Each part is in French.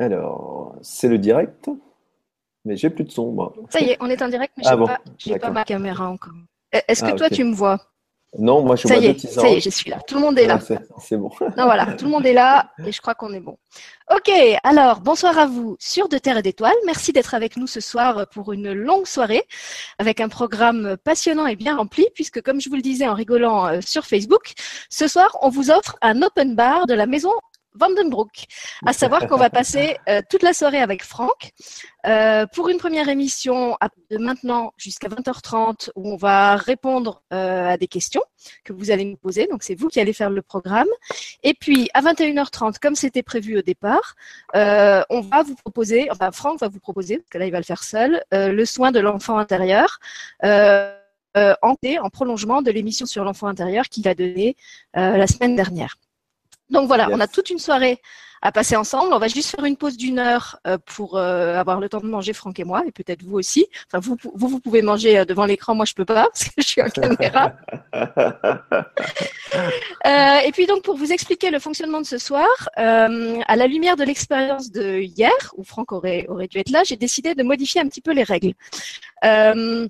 Alors, c'est le direct, mais j'ai plus de son, moi. Ça y est, on est en direct, mais je Ah n'ai bon, pas, ma caméra encore. Euh, Est-ce que Ah, toi, tu me vois? Non, moi je Ça vois y est, ça y est, je suis là. Tout le monde est là. Ah, c'est c'est bon. Non, voilà, tout le monde est là et je crois qu'on est bon. Ok, alors bonsoir à vous sur De Terre et d'Étoiles. Merci d'être avec nous ce soir pour une longue soirée avec un programme passionnant et bien rempli puisque comme je vous le disais en rigolant euh, sur Facebook, ce soir on vous offre un open bar de la maison Vandenbroek. À savoir qu'on va passer euh, toute la soirée avec Franck euh, pour une première émission à- de maintenant jusqu'à 20h30 où on va répondre euh, à des questions que vous allez nous poser. Donc c'est vous qui allez faire le programme. Et puis à 21h30, comme c'était prévu au départ, on va vous proposer, enfin Franck va vous proposer, parce que là il va le faire seul, le soin de l'enfant intérieur. En, en prolongement de l'émission sur l'enfant intérieur qu'il a donnée la semaine dernière. Donc voilà, Yes. on a toute une soirée à passer ensemble. On va juste faire une pause d'une heure euh, pour euh, avoir le temps de manger, Franck et moi, et peut-être vous aussi. Enfin, vous, vous, vous pouvez manger euh, devant l'écran, moi je peux pas parce que je suis en caméra. Euh, et puis donc pour vous expliquer le fonctionnement de ce soir, euh, à la lumière de l'expérience de hier, où Franck aurait, aurait dû être là, j'ai décidé de modifier un petit peu les règles. Euh,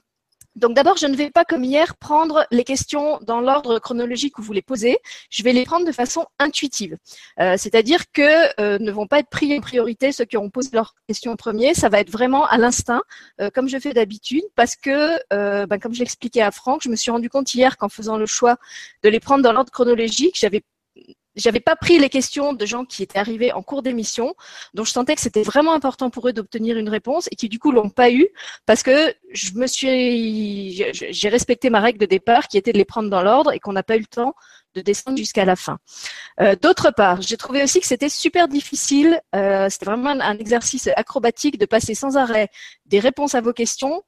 donc d'abord, je ne vais pas comme hier prendre les questions dans l'ordre chronologique où vous les posez. Je vais les prendre de façon intuitive, Euh, c'est-à-dire que euh, ne vont pas être pris en priorité ceux qui auront posé leurs questions en premier. Ça va être vraiment à l'instinct, euh, comme je fais d'habitude, parce que, ben, comme je l'expliquais à Franck, je me suis rendu compte hier qu'en faisant le choix de les prendre dans l'ordre chronologique, j'avais j'avais pas pris les questions de gens qui étaient arrivés en cours d'émission, dont je sentais que c'était vraiment important pour eux d'obtenir une réponse et qui du coup l'ont pas eu parce que je me suis, j'ai respecté ma règle de départ qui était de les prendre dans l'ordre et qu'on n'a pas eu le temps de descendre jusqu'à la fin. Euh, D'autre part, j'ai trouvé aussi que c'était super difficile, euh, c'était vraiment un exercice acrobatique de passer sans arrêt des réponses à vos questions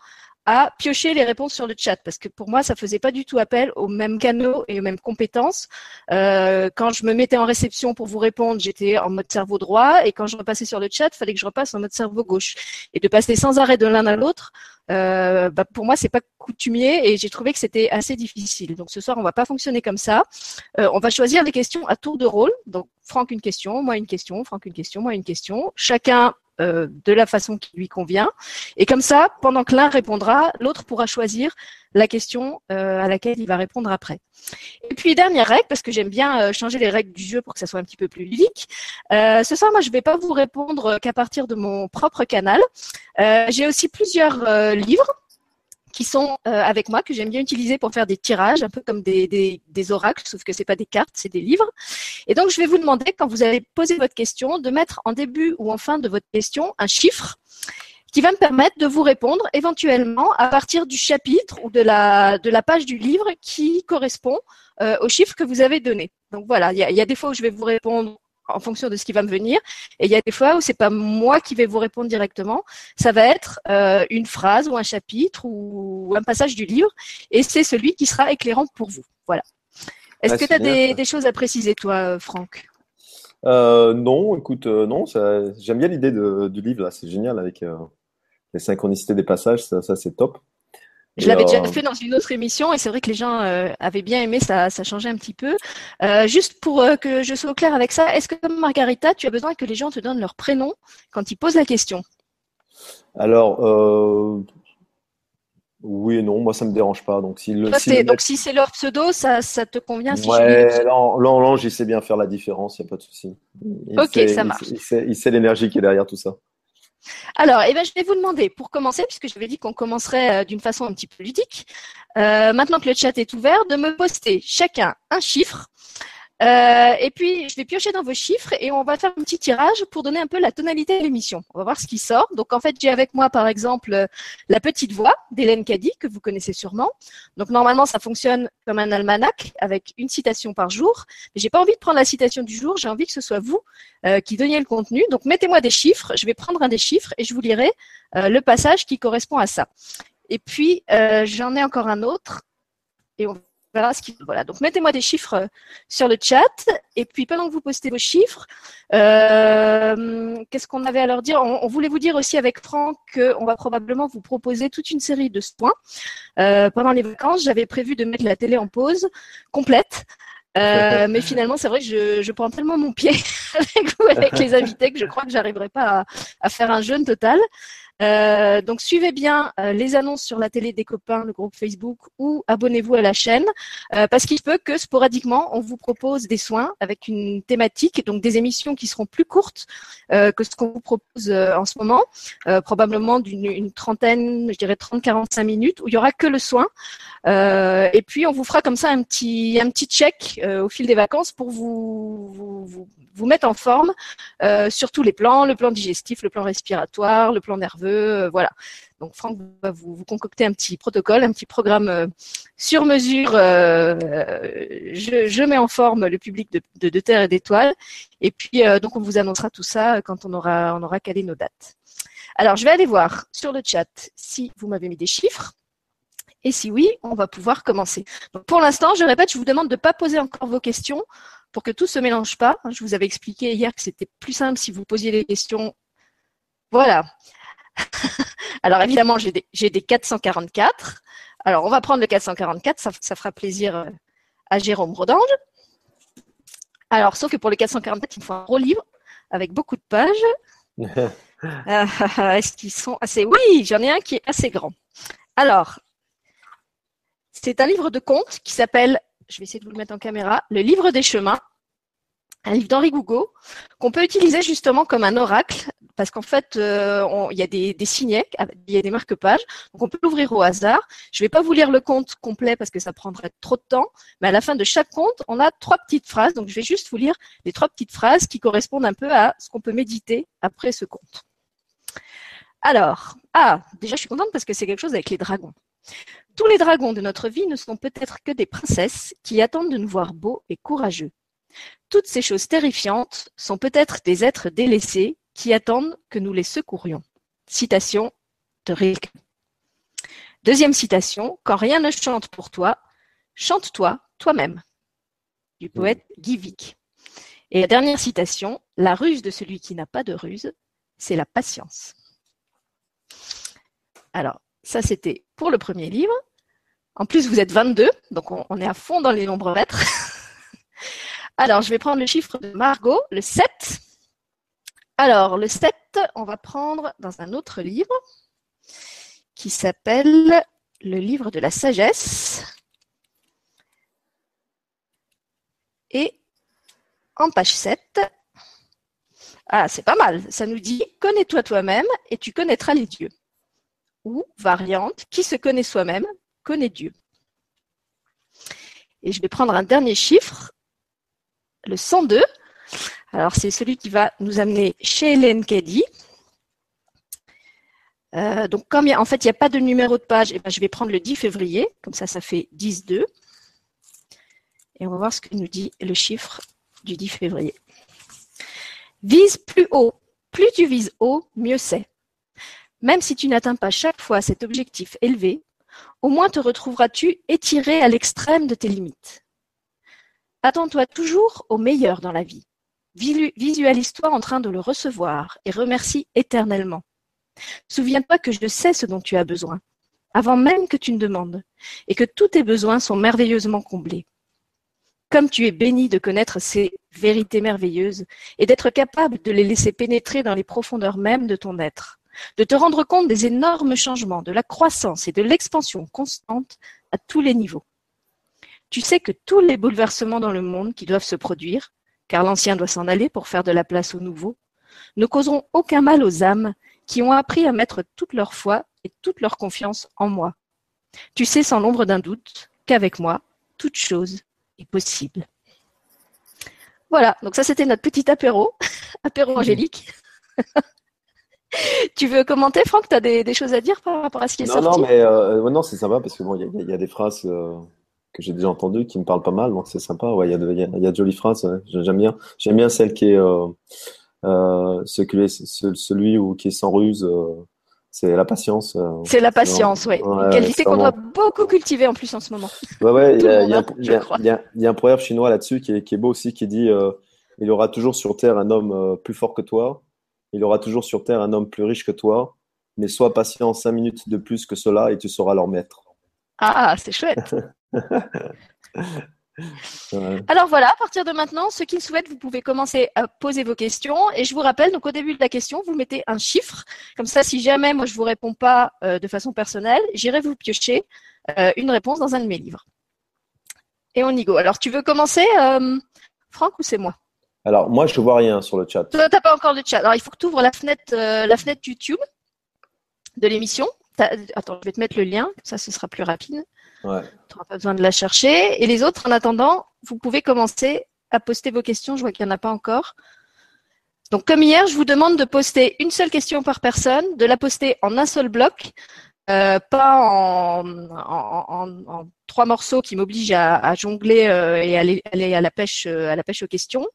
à piocher les réponses sur le chat parce que pour moi ça faisait pas du tout appel aux mêmes canaux et aux mêmes compétences. Euh, quand je me mettais en réception pour vous répondre, j'étais en mode cerveau droit et quand je repassais sur le chat, fallait que je repasse en mode cerveau gauche et de passer sans arrêt de l'un à l'autre. Euh, bah, pour moi, c'est pas coutumier et j'ai trouvé que c'était assez difficile. Donc ce soir, on va pas fonctionner comme ça. Euh, on va choisir des questions à tour de rôle. Donc Franck une question, moi une question, Franck une question, moi une question. Chacun euh, de la façon qui lui convient. Et comme ça, pendant que l'un répondra, l'autre pourra choisir la question euh, à laquelle il va répondre après. Et puis dernière règle, parce que j'aime bien euh, changer les règles du jeu pour que ça soit un petit peu plus ludique. Ce soir, moi, je vais pas vous répondre qu'à partir de mon propre canal. J'ai aussi plusieurs livres qui sont euh, avec moi, que j'aime bien utiliser pour faire des tirages, un peu comme des, des, oracles, sauf que c'est pas des cartes, c'est des livres. Et donc, je vais vous demander, quand vous allez poser votre question, de mettre en début ou en fin de votre question un chiffre qui va me permettre de vous répondre éventuellement à partir du chapitre ou de la, de la page du livre qui correspond euh, au chiffre que vous avez donné. Donc voilà, il y a des fois où je vais vous répondre en fonction de ce qui va me venir, et il y a des fois où c'est pas moi qui vais vous répondre directement, ça va être euh, une phrase ou un chapitre ou un passage du livre, et c'est celui qui sera éclairant pour vous. Voilà. Est-ce Ah, que tu as des, choses à préciser, toi, Franck? Euh, non, écoute, euh, non, j'aime bien l'idée de- du livre là, c'est génial avec les synchronicités des passages, ça, ça, c'est top. Je l'avais déjà fait dans une autre émission et c'est vrai que les gens euh, avaient bien aimé, ça, ça changeait un petit peu. Euh, juste pour euh, que je sois au clair avec ça, est-ce que comme Margarita, tu as besoin que les gens te donnent leur prénom quand ils posent la question? Alors, oui et non, moi ça me dérange pas. Donc si le, Toi, si c'est- le Donc si c'est leur pseudo, ça, ça te convient si je ouais, Lan- Lange, il sait bien faire la différence, il n'y a pas de souci. Ok, sait, ça marche. il sait l'énergie qui est derrière tout ça. Alors, eh ben, je vais vous demander, pour commencer, puisque ai dit qu'on commencerait euh, d'une façon un petit peu ludique, euh, maintenant que le chat est ouvert, de me poster chacun un chiffre. Euh, et puis, je vais piocher dans vos chiffres et on va faire un petit tirage pour donner un peu la tonalité de l'émission. On va voir ce qui sort. Donc, en fait, j'ai avec moi, par exemple, la petite voix d'Hélène Caddy, que vous connaissez sûrement. Donc, normalement, ça fonctionne comme un almanach avec une citation par jour. Mais j'ai pas envie de prendre la citation du jour. J'ai envie que ce soit vous euh, qui donniez le contenu. Donc, mettez-moi des chiffres. Je vais prendre un des chiffres et je vous lirai euh, le passage qui correspond à ça. Et puis, euh, j'en ai encore un autre. Et on verra ce qui. Voilà. Donc, mettez-moi des chiffres euh, sur le chat. Et puis, pendant que vous postez vos chiffres, euh, qu'est-ce qu'on avait à leur dire? On, on voulait vous dire aussi avec Franck qu'on va probablement vous proposer toute une série de soins. Euh, pendant les vacances, j'avais prévu de mettre la télé en pause complète. Euh, mais finalement, c'est vrai que je, je, prends tellement mon pied avec vous, avec les invités, que je crois que j'arriverai pas à, à, faire un jeûne total. Euh, donc suivez bien euh, les annonces sur la télé des copains, le groupe Facebook ou abonnez-vous à la chaîne euh, parce qu'il peut que sporadiquement on vous propose des soins avec une thématique, donc des émissions qui seront plus courtes que ce qu'on vous propose en ce moment, probablement d'une trentaine, je dirais 30-45 minutes où il y aura que le soin. et puis on vous fera comme ça un petit un petit check au fil des vacances pour vous vous, vous, vous mettre en forme sur tous les plans, le plan digestif, le plan respiratoire, le plan nerveux euh, voilà. Donc Franck va vous, concocter un petit protocole, un petit programme euh, sur mesure. Euh, je, mets en forme le public de, Terre et d'Étoiles. Et puis donc on vous annoncera tout ça quand on aura on aura calé nos dates. Alors je vais aller voir sur le chat si vous m'avez mis des chiffres. Et si oui, on va pouvoir commencer. Donc pour l'instant, je répète, je vous demande de ne pas poser encore vos questions pour que tout se mélange pas. Je vous avais expliqué hier que c'était plus simple si vous posiez les questions. Voilà. Alors évidemment, j'ai des, 444. Alors on va prendre le 444, ça, fera plaisir euh, à Jérôme Rodange. Alors, sauf que pour le 444, il faut un gros livre avec beaucoup de pages. Euh, est-ce qu'ils sont assez? Oui, j'en ai un qui est assez grand. Alors, c'est un livre de contes qui s'appelle, je vais essayer de vous le mettre en caméra, Le livre des chemins un livre d'Henri Gougo qu'on peut utiliser justement comme un oracle parce qu'en fait, euh, il y a des, des signets, il y a des marque-pages, donc on peut l'ouvrir au hasard. Je ne vais pas vous lire le conte complet parce que ça prendrait trop de temps, mais à la fin de chaque conte, on a trois petites phrases, donc je vais juste vous lire les trois petites phrases qui correspondent un peu à ce qu'on peut méditer après ce conte. Alors, ah, déjà je suis contente parce que c'est quelque chose avec les dragons. Tous les dragons de notre vie ne sont peut-être que des princesses qui attendent de nous voir beaux et courageux. Toutes ces choses terrifiantes sont peut-être des êtres délaissés qui attendent que nous les secourions. Citation de Rilke. Deuxième citation, Quand rien ne chante pour toi, chante-toi toi-même, du poète Guy. Et la dernière citation, La ruse de celui qui n'a pas de ruse, c'est la patience. Alors, ça c'était pour le premier livre. En plus, vous êtes 22, donc on, est à fond dans les nombres maîtres. Alors, je vais prendre le chiffre de Margot, le 7. Alors, le 7, on va prendre dans un autre livre qui s'appelle le livre de la sagesse. Et en page 7, ah, c'est pas mal, ça nous dit connais-toi toi-même et tu connaîtras les dieux. Ou variante, qui se connaît soi-même connaît Dieu. Et je vais prendre un dernier chiffre, le 102. Alors, c'est celui qui va nous amener chez Hélène Caddy. Euh, donc, comme en fait, il n'y a pas de numéro de page, eh ben, je vais prendre le 10 février. Comme ça, ça fait 10-2. Et on va voir ce que nous dit le chiffre du 10 février. Vise plus haut. Plus tu vises haut, mieux c'est. Même si tu n'atteins pas chaque fois cet objectif élevé, au moins te retrouveras-tu étiré à l'extrême de tes limites. Attends-toi toujours au meilleur dans la vie. Visualise-toi en train de le recevoir et remercie éternellement. Souviens-toi que je sais ce dont tu as besoin, avant même que tu ne demandes, et que tous tes besoins sont merveilleusement comblés. Comme tu es béni de connaître ces vérités merveilleuses et d'être capable de les laisser pénétrer dans les profondeurs mêmes de ton être, de te rendre compte des énormes changements, de la croissance et de l'expansion constante à tous les niveaux. Tu sais que tous les bouleversements dans le monde qui doivent se produire car l'ancien doit s'en aller pour faire de la place au nouveau, ne causeront aucun mal aux âmes qui ont appris à mettre toute leur foi et toute leur confiance en moi. Tu sais sans l'ombre d'un doute qu'avec moi, toute chose est possible. Voilà, donc ça c'était notre petit apéro, apéro angélique. tu veux commenter, Franck? Tu as des, choses à dire par rapport à ce qui est non, sorti? Non, mais euh, non, c'est sympa parce que bon, il y, a des phrases. Euh, que j'ai déjà entendu qui me parle pas mal, donc c'est sympa. Ouais, il y a de, y a, de jolies phrases. J'aime bien. J'aime bien celle qui est euh, euh, celui ou qui est sans ruse. Euh, c'est la patience. C'est la patience, oui. Ouais, Qualité qu'on doit beaucoup cultiver en plus en ce moment. Ouais, ouais. Il y, a, y, a, y, a un proverbe chinois là-dessus qui est, qui est beau aussi, qui dit il y aura toujours sur terre un homme plus fort que toi. Il y aura toujours sur terre un homme plus riche que toi. Mais sois patient cinq minutes de plus que cela et tu seras leur maître. Ah, c'est chouette. Alors voilà, à partir de maintenant, ceux qui le souhaitent, vous pouvez commencer à poser vos questions. Et je vous rappelle, donc au début de la question, vous mettez un chiffre. Comme ça, si jamais moi je vous réponds pas euh, de façon personnelle, j'irai vous piocher euh, une réponse dans un de mes livres. Et on y go. Alors tu veux commencer, euh, Franck, ou c'est moi? Alors moi, je ne vois rien sur le chat. Toi, n'as pas encore le chat. Alors il faut que tu ouvres la fenêtre, la fenêtre YouTube de l'émission. Attends, je vais te mettre le lien, ça ce sera plus rapide. Ouais. Tu n'auras pas besoin de la chercher. Et les autres, en attendant, vous pouvez commencer à poster vos questions. Je vois qu'il n'y en a pas encore. Donc, comme hier, je vous demande de poster une seule question par personne, de la poster en un seul bloc, euh, pas en, en, trois morceaux qui m'obligent à, jongler euh, et aller, aller, à la pêche euh, à la pêche aux questions.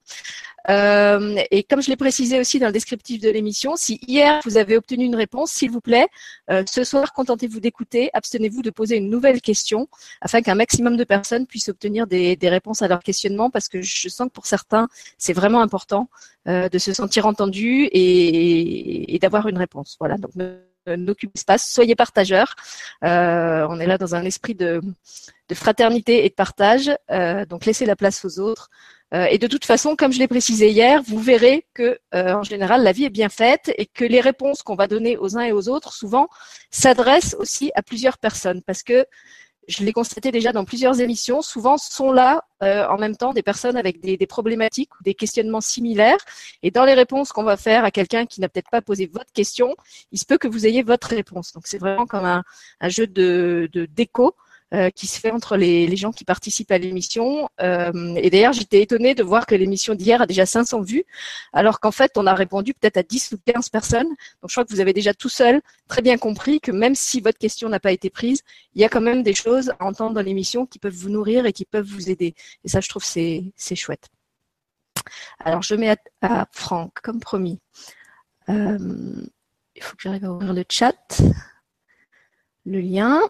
et comme je l'ai précisé aussi dans le descriptif de l'émission, si hier vous avez obtenu une réponse, s'il vous plaît, ce soir contentez-vous d'écouter, abstenez-vous de poser une nouvelle question afin qu'un maximum de personnes puissent obtenir des, des, réponses à leurs questionnements parce que je sens que pour certains c'est vraiment important de se sentir entendu et, et d'avoir une réponse. Voilà n'occupez pas, soyez partageurs. Euh, on est là dans un esprit de, fraternité et de partage, euh, donc laissez la place aux autres. Euh, et de toute façon, comme je l'ai précisé hier, vous verrez que en général la vie est bien faite et que les réponses qu'on va donner aux uns et aux autres souvent s'adressent aussi à plusieurs personnes parce que je l'ai constaté déjà dans plusieurs émissions, souvent sont là euh, en même temps des personnes avec des, problématiques ou des questionnements similaires. Et dans les réponses qu'on va faire à quelqu'un qui n'a peut-être pas posé votre question, il se peut que vous ayez votre réponse. Donc c'est vraiment comme un, jeu de d'écho euh, qui se fait entre les, gens qui participent à l'émission. Euh, et d'ailleurs, j'étais étonnée de voir que l'émission d'hier a déjà 500 vues, alors qu'en fait, on a répondu peut-être à 10 ou 15 personnes. Donc, je crois que vous avez déjà tout seul très bien compris que même si votre question n'a pas été prise, il y a quand même des choses à entendre dans l'émission qui peuvent vous nourrir et qui peuvent vous aider. Et ça, je trouve, c'est chouette. Alors, je mets à, Franck, comme promis. Euh, il faut que j'arrive à ouvrir le chat, le lien.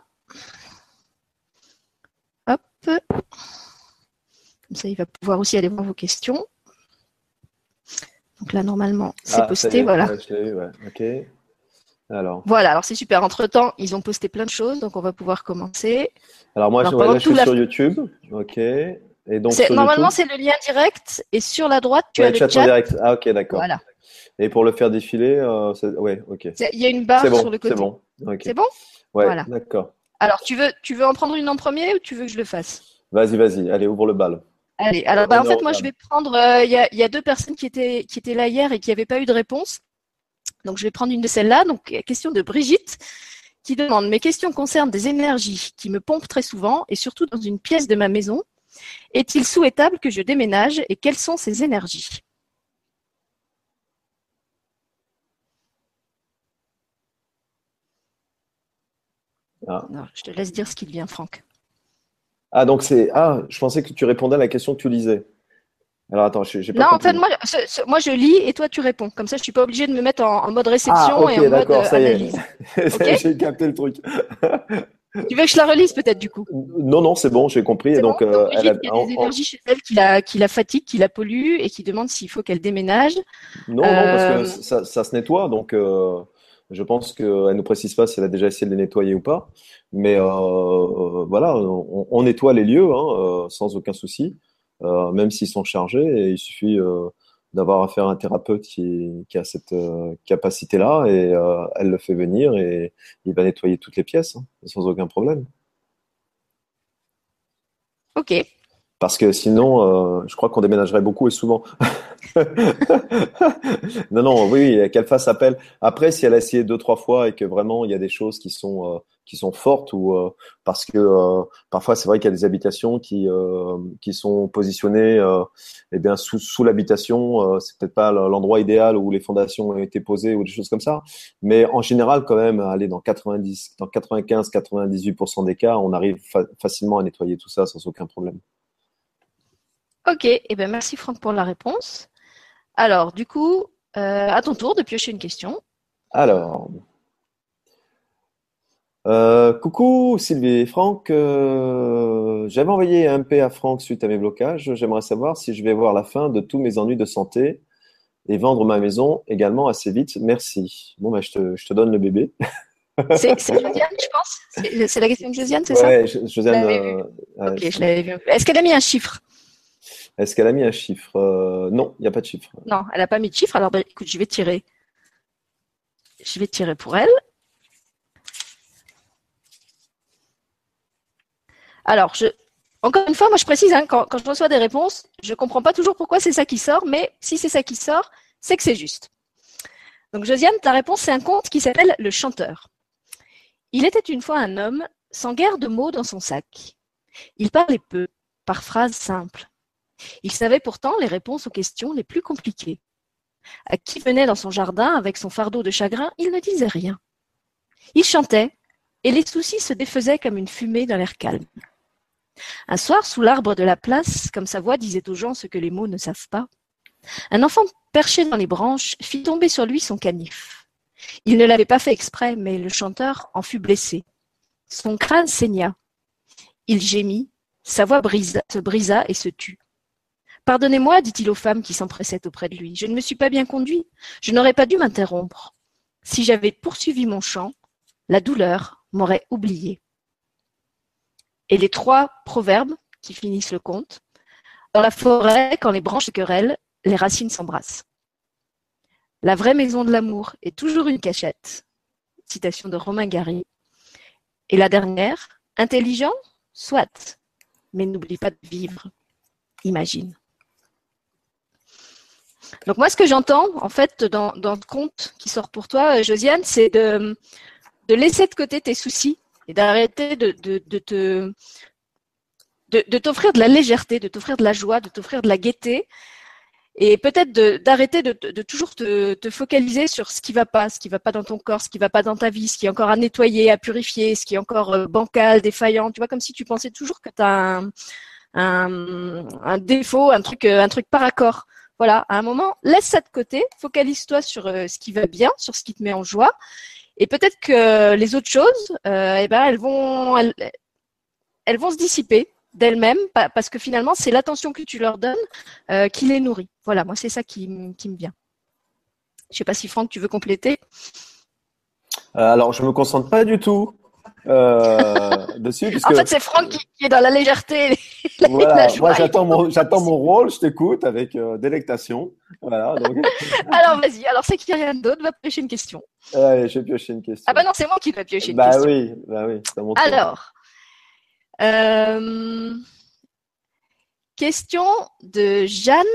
Comme ça, il va pouvoir aussi aller voir vos questions. Donc là, normalement, c'est ah, posté. voilà. Alors. Voilà, alors c'est super. Entre-temps, ils ont posté plein de choses, donc on va pouvoir commencer. Alors moi, je, suis sur YouTube. OK. Et donc, normalement, c'est le lien direct. Et sur la droite, tu as le chat. direct. Ah, OK, d'accord. Voilà. Et pour le faire défiler, euh, ouais, OK. Il y a une barre sur le côté. C'est bon. C'est bon? Ouais, voilà. d'accord. Alors, tu veux, tu veux en prendre une en premier ou tu veux que je le fasse? Vas-y, vas-y. Allez, ouvre le bal. Allez, alors bah, en fait, moi, je vais prendre. Euh, il y, a, deux personnes qui étaient, qui étaient là hier et qui n'avaient pas eu de réponse. Donc, je vais prendre une de celles-là. Donc, question de Brigitte qui demande Mes questions concernent des énergies qui me pompent très souvent et surtout dans une pièce de ma maison. Est-il souhaitable que je déménage et quelles sont ces énergies? Ah. je te laisse dire ce qu'il vient, Franck. Ah, donc c'est. Ah, je pensais que tu répondais à la question que tu lisais. Alors attends, j'ai pas. Non, en fait, moi, moi, je lis et toi tu réponds. Comme ça, je suis pas obligé de me mettre en, mode réception ah, et en mode euh, ça analyse. j'ai capté le truc. tu veux que je la relise peut-être du coup? Non, non, c'est bon, j'ai compris. donc, euh, il y a des énergies chez elle qui la, qui la fatigue, qui la pollue et qui demande s'il faut qu'elle déménage. Non, non, parce que euh, ça, ça, se nettoie, donc. Je pense qu'elle ne précise pas si elle a déjà essayé de les nettoyer ou pas. Mais euh, euh, voilà, on, nettoie les lieux hein, euh, sans aucun souci, même s'ils sont chargés. Et il suffit d'avoir affaire à un thérapeute qui, a cette capacité-là et elle le fait venir et il va nettoyer toutes les pièces hein, sans aucun problème. Ok. Parce que sinon, je crois qu'on déménagerait beaucoup et souvent. non, non, oui, qu'elle fasse appel. Après, si elle a essayé deux, trois fois et que vraiment il y a des choses qui sont euh, qui sont fortes ou euh, parce que euh, parfois c'est vrai qu'il y a des habitations qui qui sont positionnées eh bien sous sous l'habitation, c'est peut-être pas l'endroit idéal où les fondations ont été posées ou des choses comme ça, mais en général quand même, aller dans 90, dans 95, 98% des cas, on arrive facilement à nettoyer tout ça sans aucun problème. Ok, eh ben merci Franck pour la réponse. Alors, du coup, euh, à ton tour de piocher une question. Alors, euh, coucou Sylvie et Franck, euh, j'avais envoyé un MP à Franck suite à mes blocages. J'aimerais savoir si je vais voir la fin de tous mes ennuis de santé et vendre ma maison également assez vite. Merci. Bon, ben, je, te, je te donne le bébé. C'est Josiane, je pense C'est la question de Josiane, c'est ça? Oui, Josiane. Euh, ok, je l'avais vu. Est-ce qu'elle a mis un chiffre? Est-ce qu'elle a mis un chiffre? Euh, Non, il n'y a pas de chiffre. Non, elle n'a pas mis de chiffre. Alors, bah, écoute, je vais tirer. Je vais tirer pour elle. Alors, encore une fois, moi je précise, hein, quand, je reçois des réponses, je ne comprends pas toujours pourquoi c'est ça qui sort, mais si c'est ça qui sort, c'est que c'est juste. Donc Josiane, ta réponse, c'est un conte qui s'appelle Le chanteur. Il était une fois un homme sans guère de mots dans son sac. Il parlait peu, par phrases simples. Il savait pourtant les réponses aux questions les plus compliquées. À qui venait dans son jardin avec son fardeau de chagrin, il ne disait rien. Il chantait, et les soucis se défaisaient comme une fumée dans l'air calme. Un soir, sous l'arbre de la place, comme sa voix disait aux gens ce que les mots ne savent pas, un enfant perché dans les branches fit tomber sur lui son canif. Il ne l'avait pas fait exprès, mais le chanteur en fut blessé. Son crâne saigna. Il gémit, sa voix se brisa et se tut. Pardonnez-moi, dit-il aux femmes qui s'empressaient auprès de lui, je ne me suis pas bien conduit, je n'aurais pas dû m'interrompre. Si j'avais poursuivi mon chant, la douleur m'aurait oublié et les trois proverbes qui finissent le conte. Dans la forêt, quand les branches se querellent, les racines s'embrassent. La vraie maison de l'amour est toujours une cachette. Citation de Romain Gary. Et la dernière, intelligent, soit, mais n'oublie pas de vivre. Imagine. Donc moi, ce que j'entends, en fait, dans, dans, le conte qui sort pour toi, Josiane, c'est de, laisser de côté tes soucis et d'arrêter de, te t'offrir de la légèreté, de t'offrir de la joie, de t'offrir de la gaieté, et peut-être d'arrêter de, toujours te, focaliser sur ce qui va pas, ce qui va pas dans ton corps, ce qui va pas dans ta vie, ce qui est encore à nettoyer, à purifier, ce qui est encore euh, bancal, défaillant. Tu vois, comme si tu pensais toujours que tu as un, un, un, défaut, un truc, euh, un truc par accord. Voilà, à un moment, laisse ça de côté, focalise-toi sur euh, ce qui va bien, sur ce qui te met en joie, et peut-être que les autres choses, euh, eh ben, elles vont, se dissiper d'elles-mêmes parce que finalement, c'est l'attention que tu leur donnes euh, qui les nourrit. Voilà, moi, c'est ça qui, me vient. Je ne sais pas si Franck, tu veux compléter? Alors, je me concentre pas du tout dessus. En fait, c'est Franck qui, est dans la légèreté. Voilà, moi, j'attends mon, j'attends mon rôle, je t'écoute avec euh, délectation. Voilà, donc... alors, vas-y. Alors, c'est qu'il n'y a rien d'autre, va piocher une question. Je vais piocher une question. Ah, bah non, c'est moi qui vais piocher une bah question. Oui, bah oui, ça Alors, euh, question de Jeanne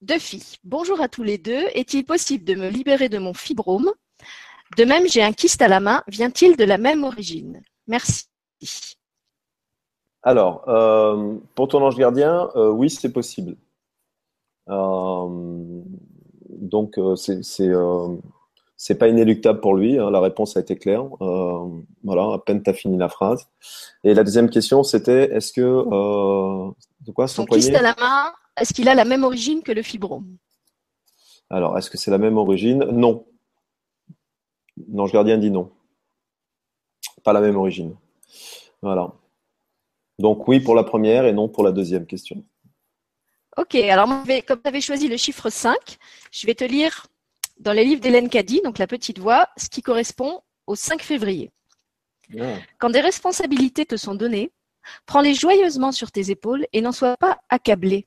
Defy. Bonjour à tous les deux. Est-il possible de me libérer de mon fibrome? De même, j'ai un kyste à la main. Vient-il de la même origine? Merci. Alors, euh, pour ton ange gardien, euh, oui, c'est possible. Euh, donc, c'est pas inéluctable pour lui. Hein, la réponse a été claire. voilà, à peine tu as fini la phrase. Et la deuxième question, c'était est-ce que de quoi son, kyste à la main, est-ce qu'il a la même origine que le fibrome? Alors, est-ce que c'est la même origine? Non. L'ange gardien dit non pas la même origine. Voilà. Donc oui pour la première et non pour la deuxième question. Ok, alors comme tu avais choisi le chiffre 5, je vais te lire dans les livres d'Hélène Caddy, donc la petite voix, ce qui correspond au 5 février. Ah. Quand des responsabilités te sont données, prends-les joyeusement sur tes épaules et n'en sois pas accablé.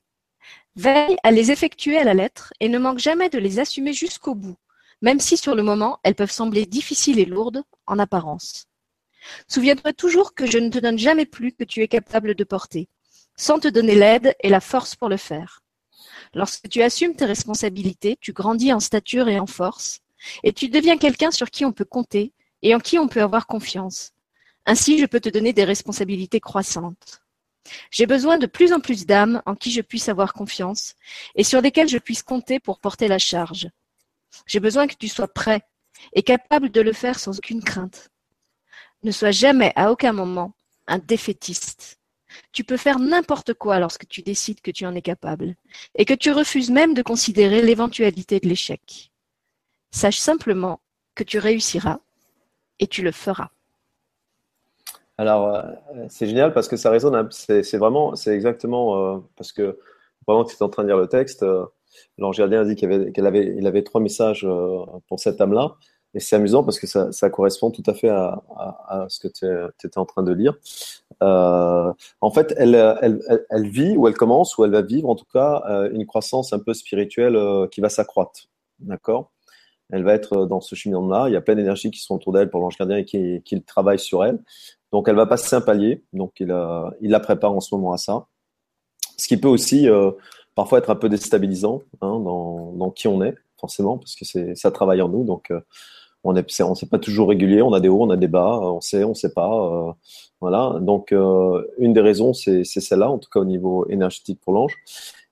Veille à les effectuer à la lettre et ne manque jamais de les assumer jusqu'au bout, même si sur le moment elles peuvent sembler difficiles et lourdes en apparence. Souviens-toi toujours que je ne te donne jamais plus que tu es capable de porter, sans te donner l'aide et la force pour le faire. Lorsque tu assumes tes responsabilités, tu grandis en stature et en force, et tu deviens quelqu'un sur qui on peut compter et en qui on peut avoir confiance. Ainsi, je peux te donner des responsabilités croissantes. J'ai besoin de plus en plus d'âmes en qui je puisse avoir confiance et sur lesquelles je puisse compter pour porter la charge. J'ai besoin que tu sois prêt et capable de le faire sans aucune crainte. Ne sois jamais, à aucun moment, un défaitiste. Tu peux faire n'importe quoi lorsque tu décides que tu en es capable, et que tu refuses même de considérer l'éventualité de l'échec. Sache simplement que tu réussiras, et tu le feras. Alors, euh, c'est génial parce que ça résonne, c'est vraiment, c'est exactement, euh, parce que pendant que tu es en train de lire le texte, euh, l'ange gardien a dit qu'il avait, trois messages pour cette âme-là. Et c'est amusant parce que ça, correspond tout à fait à, ce que tu étais en train de lire. Euh, en fait, elle, vit ou elle commence ou elle va vivre en tout cas euh, une croissance un peu spirituelle euh, qui va s'accroître. D'accord? Elle va être dans ce cheminement-là. Il y a plein d'énergies qui sont autour d'elle pour l'ange gardien et qui, qui travaillent sur elle. Donc, elle va passer un palier. Donc, il, la prépare en ce moment à ça. Ce qui peut aussi parfois être un peu déstabilisant hein, dans, qui on est, forcément, parce que c'est ça travaille en nous. Donc, on est, on pas toujours régulier, on a des hauts, on a des bas, on sait, on sait pas, euh, voilà. Donc euh, une des raisons, c'est celle-là, en tout cas au niveau énergétique pour l'ange.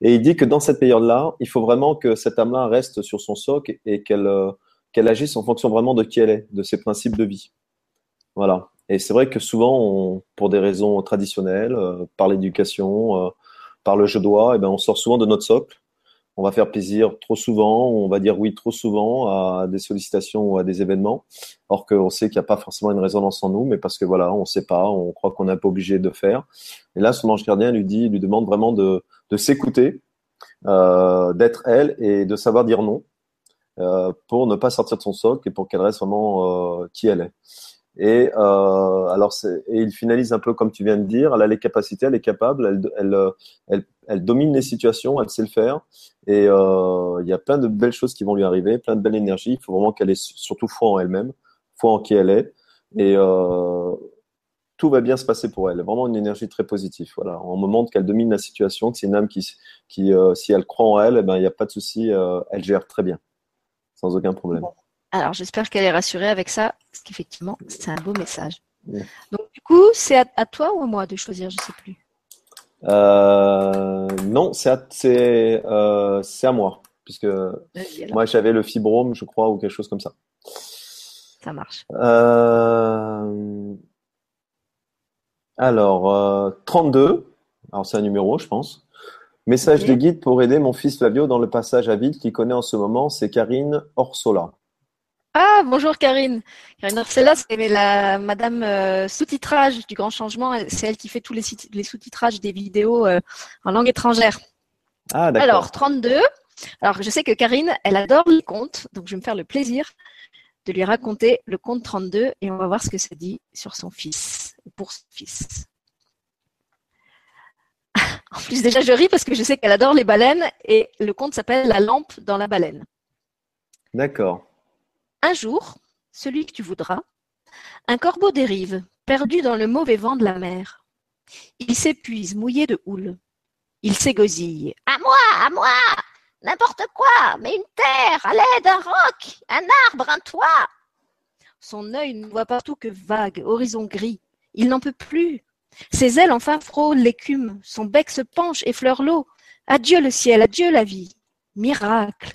Et il dit que dans cette période-là, il faut vraiment que cette âme-là reste sur son socle et qu'elle euh, agisse en fonction vraiment de qui elle est, de ses principes de vie. Voilà. Et c'est vrai que souvent, pour des raisons traditionnelles, par l'éducation, par le je dois, eh ben on sort souvent de notre socle on va faire plaisir trop souvent, on va dire oui trop souvent à des sollicitations ou à des événements, or qu'on sait qu'il n'y a pas forcément une résonance en nous, mais parce que voilà, on ne sait pas, on croit qu'on est un peu obligé de faire. Et là, son ange gardien lui dit, lui demande vraiment de, s'écouter, euh, d'être elle et de savoir dire non euh, pour ne pas sortir de son socle et pour qu'elle reste vraiment euh, qui elle est. Et euh, alors, et il finalise un peu comme tu viens de dire. Elle a les capacités, elle est capable, elle, elle, elle, elle domine les situations, elle sait le faire. Et euh, il y a plein de belles choses qui vont lui arriver, plein de belles énergies. Il faut vraiment qu'elle ait surtout foi en elle-même, foi en qui elle est. Et euh, tout va bien se passer pour elle. Vraiment une énergie très positive. Voilà, en moment qu'elle domine la situation, que c'est une âme qui, qui euh, si elle croit en elle, eh ben il n'y a pas de souci, euh, elle gère très bien, sans aucun problème. Alors, j'espère qu'elle est rassurée avec ça, parce qu'effectivement, c'est un beau message. Donc, du coup, c'est à, toi ou à moi de choisir, je ne sais plus. Euh, non, c'est à, euh, à, moi, puisque moi j'avais le fibrome, je crois, ou quelque chose comme ça. Ça marche. Euh, alors, 32, alors c'est un numéro, je pense. Message de guide pour aider mon fils Flavio dans le passage à vide qu'il connaît en ce moment, c'est Karine Orsola. Ah, bonjour Karine. Karine Orcella, c'est la madame euh, sous-titrage du Grand Changement. C'est elle qui fait tous les, les sous-titrages des vidéos euh, en langue étrangère. Ah, d'accord. Alors, 32. Alors, je sais que Karine, elle adore les contes, donc je vais me faire le plaisir de lui raconter le conte 32 et on va voir ce que ça dit sur son fils, ou pour son fils. en plus, déjà, je ris parce que je sais qu'elle adore les baleines et le conte s'appelle La lampe dans la baleine. D'accord. Un jour, celui que tu voudras, un corbeau dérive, perdu dans le mauvais vent de la mer. Il s'épuise, mouillé de houle. Il s'égosille. À moi, à moi N'importe quoi, mais une terre, à l'aide, un roc, un arbre, un toit. Son œil ne voit partout que vague, horizon gris. Il n'en peut plus. Ses ailes enfin frôlent l'écume, son bec se penche, effleure l'eau. Adieu le ciel, adieu la vie. Miracle.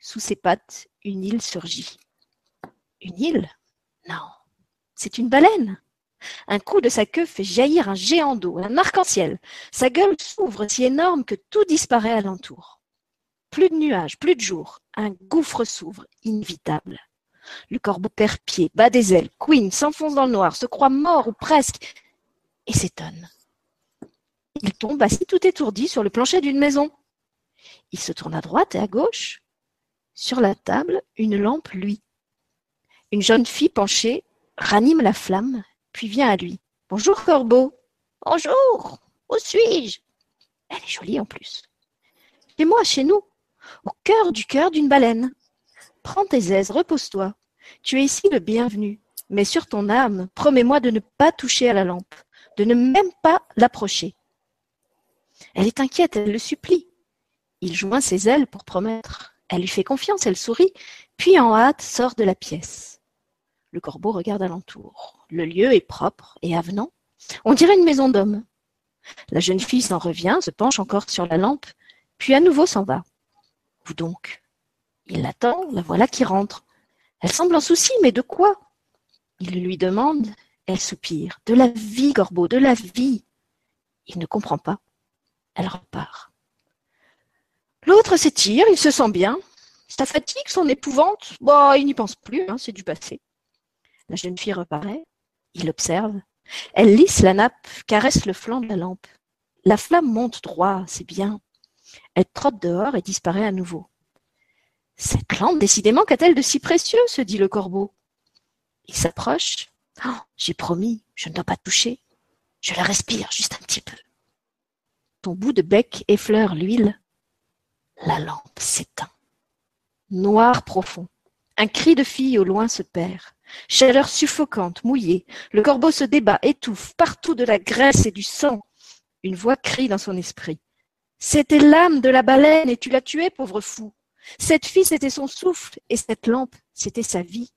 Sous ses pattes, une île surgit. Une île? Non, c'est une baleine. Un coup de sa queue fait jaillir un géant d'eau, un arc-en-ciel. Sa gueule s'ouvre si énorme que tout disparaît alentour. Plus de nuages, plus de jour. Un gouffre s'ouvre, inévitable. Le corbeau perd pied, bat des ailes, Queen s'enfonce dans le noir, se croit mort ou presque, et s'étonne. Il tombe assis tout étourdi sur le plancher d'une maison. Il se tourne à droite et à gauche. Sur la table, une lampe lui. Une jeune fille penchée ranime la flamme, puis vient à lui. Bonjour, Corbeau. Bonjour. Où suis-je? Elle est jolie en plus. Chez moi, chez nous, au cœur du cœur d'une baleine. Prends tes aises, repose-toi. Tu es ici le bienvenu. Mais sur ton âme, promets-moi de ne pas toucher à la lampe, de ne même pas l'approcher. Elle est inquiète, elle le supplie. Il joint ses ailes pour promettre. Elle lui fait confiance, elle sourit, puis en hâte sort de la pièce. Le corbeau regarde alentour. Le lieu est propre et avenant. On dirait une maison d'homme. La jeune fille s'en revient, se penche encore sur la lampe, puis à nouveau s'en va. Où donc? Il l'attend, la voilà qui rentre. Elle semble en souci, mais de quoi? Il lui demande, elle soupire. De la vie, Corbeau, de la vie. Il ne comprend pas. Elle repart. L'autre s'étire, il se sent bien. Sa fatigue, son épouvante, bah, il n'y pense plus, hein, c'est du passé. La jeune fille reparaît. Il observe. Elle lisse la nappe, caresse le flanc de la lampe. La flamme monte droit, c'est bien. Elle trotte dehors et disparaît à nouveau. Cette lampe, décidément, qu'a-t-elle de si précieux se dit le corbeau. Il s'approche. Oh, j'ai promis, je ne dois pas toucher. Je la respire juste un petit peu. Ton bout de bec effleure l'huile. La lampe s'éteint. Noir profond. Un cri de fille au loin se perd. Chaleur suffocante, mouillée. Le corbeau se débat, étouffe, partout de la graisse et du sang. Une voix crie dans son esprit. C'était l'âme de la baleine et tu l'as tuée, pauvre fou. Cette fille, c'était son souffle et cette lampe, c'était sa vie.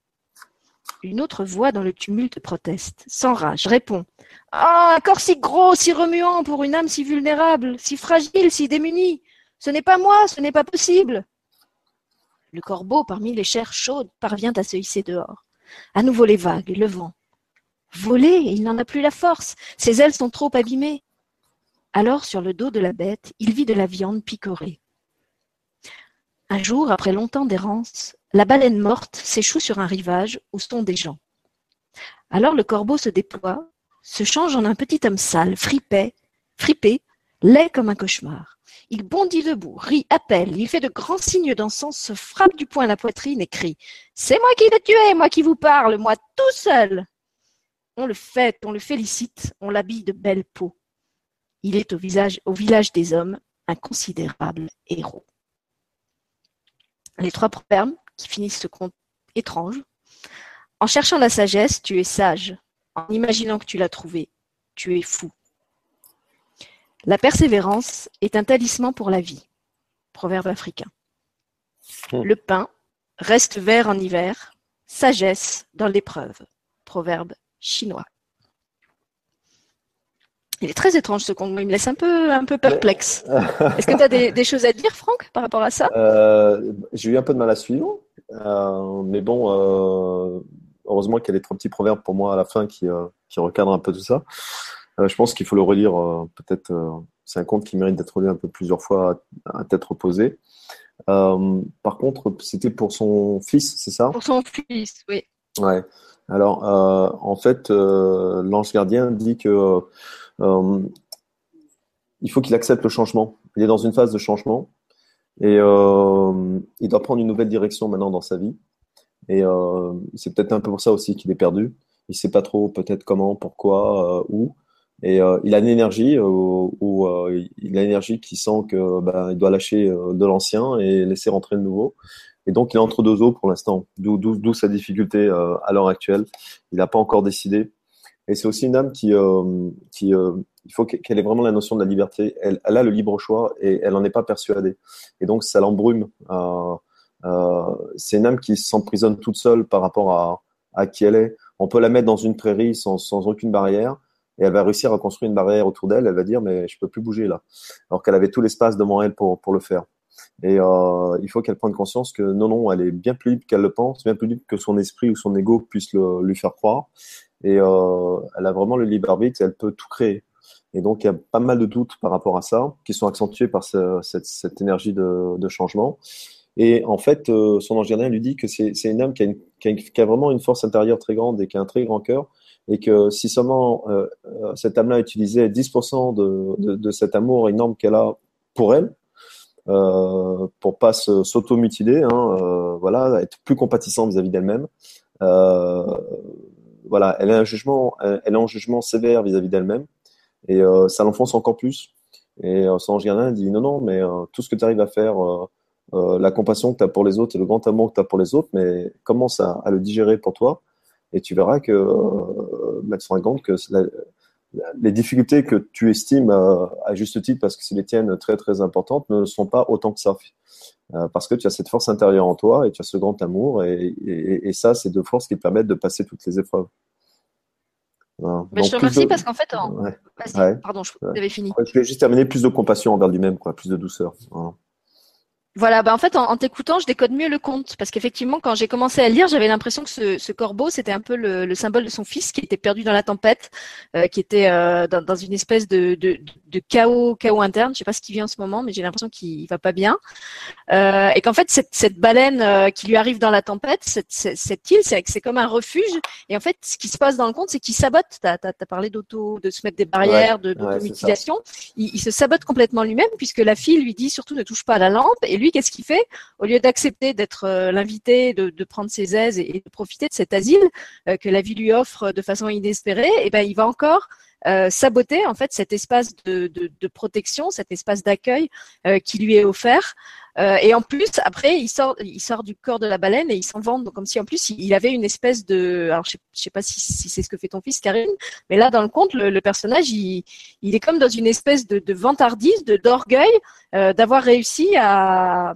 Une autre voix dans le tumulte proteste, s'enrage, répond. Ah, un corps si gros, si remuant pour une âme si vulnérable, si fragile, si démunie. Ce n'est pas moi, ce n'est pas possible. Le corbeau, parmi les chairs chaudes, parvient à se hisser dehors. À nouveau les vagues, le vent. Voler, il n'en a plus la force. Ses ailes sont trop abîmées. Alors, sur le dos de la bête, il vit de la viande picorée. Un jour, après longtemps d'errance, la baleine morte s'échoue sur un rivage où sont des gens. Alors le corbeau se déploie, se change en un petit homme sale, fripé, fripé, laid comme un cauchemar. Il bondit debout, rit, appelle, il fait de grands signes d'encens, se frappe du poing la poitrine et crie C'est moi qui l'ai tué, moi qui vous parle, moi tout seul On le fête, on le félicite, on l'habille de belle peau. Il est au, visage, au village des hommes un considérable héros. Les trois proverbes qui finissent ce conte étrange. En cherchant la sagesse, tu es sage. En imaginant que tu l'as trouvée, tu es fou. La persévérance est un talisman pour la vie. Proverbe africain. Hmm. Le pain reste vert en hiver, sagesse dans l'épreuve. Proverbe chinois. Il est très étrange ce conte, il me laisse un peu, un peu perplexe. Est-ce que tu as des, choses à dire, Franck, par rapport à ça? Euh, J'ai eu un peu de mal à suivre, euh, mais bon, euh, heureusement qu'il y a des trois petits proverbes pour moi à la fin qui, qui recadrent un peu tout ça. Euh, je pense qu'il faut le relire. Euh, peut-être, euh, c'est un conte qui mérite d'être relu un peu plusieurs fois à, tête reposée. par contre, c'était pour son fils, c'est ça? Pour son fils, oui. Ouais. Alors, en fait, l'ange gardien dit que il faut qu'il accepte le changement. Il est dans une phase de changement et il doit prendre une nouvelle direction maintenant dans sa vie. Et c'est peut-être un peu pour ça aussi qu'il est perdu. Il sait pas trop peut-être comment, pourquoi, où. Et euh, il a une énergie euh, où, euh, il a une énergie qui sent que ben, il doit lâcher de l'ancien et laisser rentrer le nouveau. Et donc il est entre deux eaux pour l'instant, d'où sa difficulté à l'heure actuelle. Il n'a pas encore décidé. Et c'est aussi une âme qui, il faut qu'elle ait vraiment la notion de la liberté. Elle, a le libre choix et elle n'en est pas persuadée. Et donc ça l'embrume. c'est une âme qui s'emprisonne toute seule par rapport à, qui elle est. On peut la mettre dans une prairie sans aucune barrière et elle va réussir à construire une barrière autour d'elle. Elle va dire mais je peux plus bouger là, alors qu'elle avait tout l'espace devant elle pour pour le faire. Et euh, il faut qu'elle prenne conscience que non non, elle est bien plus libre qu'elle le pense, bien plus libre que son esprit ou son ego puisse lui faire croire. Et euh, elle a vraiment le libre arbitre, elle peut tout créer. Et donc il y a pas mal de doutes par rapport à ça, qui sont accentués par cette, énergie de, changement. Et en fait, euh, son ange gardien lui dit que c'est une âme qui, a, qui a, vraiment une force intérieure très grande et qui a un très grand cœur, et que si seulement euh, euh, cette âme-là utilisait 10% de, cet amour énorme qu'elle a pour elle, euh, pour pas s'auto-mutiler, hein, euh, voilà, être plus compatissante vis-à-vis d'elle-même. Euh, voilà, elle a un jugement, elle, a un jugement sévère vis-à-vis d'elle-même, et ça l'enfonce encore plus. Et son ange gardien dit non, non, mais tout ce que tu arrives à faire, la compassion que tu as pour les autres et le grand amour que tu as pour les autres, mais commence à, à le digérer pour toi? Et tu verras que euh, bah, te compte que les difficultés que tu estimes euh, à juste titre parce que c'est les tiennes très très importantes ne sont pas autant que ça. Euh, parce que tu as cette force intérieure en toi et tu as ce grand amour et, et, et ça, c'est deux forces qui te permettent de passer toutes les épreuves. Mais je te remercie parce qu'en fait, en... ouais. pardon, je avais fini. je vais juste terminer plus de compassion envers lui-même, quoi, plus de douceur. Voilà. Voilà, bah en fait, en, t'écoutant, je décode mieux le conte. Parce qu'effectivement, quand j'ai commencé à lire, j'avais l'impression que ce, corbeau, c'était un peu le, symbole de son fils qui était perdu dans la tempête, euh, qui était euh, dans, une espèce de, chaos, chaos interne. Je sais pas ce qui vit en ce moment, mais j'ai l'impression qu'il va pas bien. euh, et qu'en fait cette, cette baleine qui lui arrive dans la tempête, cette, cette, cette île, c'est, comme un refuge. Et en fait, ce qui se passe dans le conte, c'est qu'il sabote. T'as as, parlé d'auto, de se mettre des barrières, de d'automutilation. il, il, se sabote complètement lui-même puisque la fille lui dit surtout ne touche pas à la lampe. Et lui, qu'est-ce qu'il fait? Au lieu d'accepter d'être euh, l'invité, de, prendre ses aises et, de profiter de cet asile que la vie lui offre de façon inespérée, et eh ben il va encore euh, saboter en fait cet espace de, protection, cet espace d'accueil euh, qui lui est offert. Euh, et en plus, après, il sort, il sort du corps de la baleine et il s'en vend, comme si en plus il avait une espèce de, alors je sais, sais pas si, c'est ce que fait ton fils Karine, mais là dans le conte, le, personnage, il, est comme dans une espèce de, vantardise, de d'orgueil, euh, d'avoir réussi à,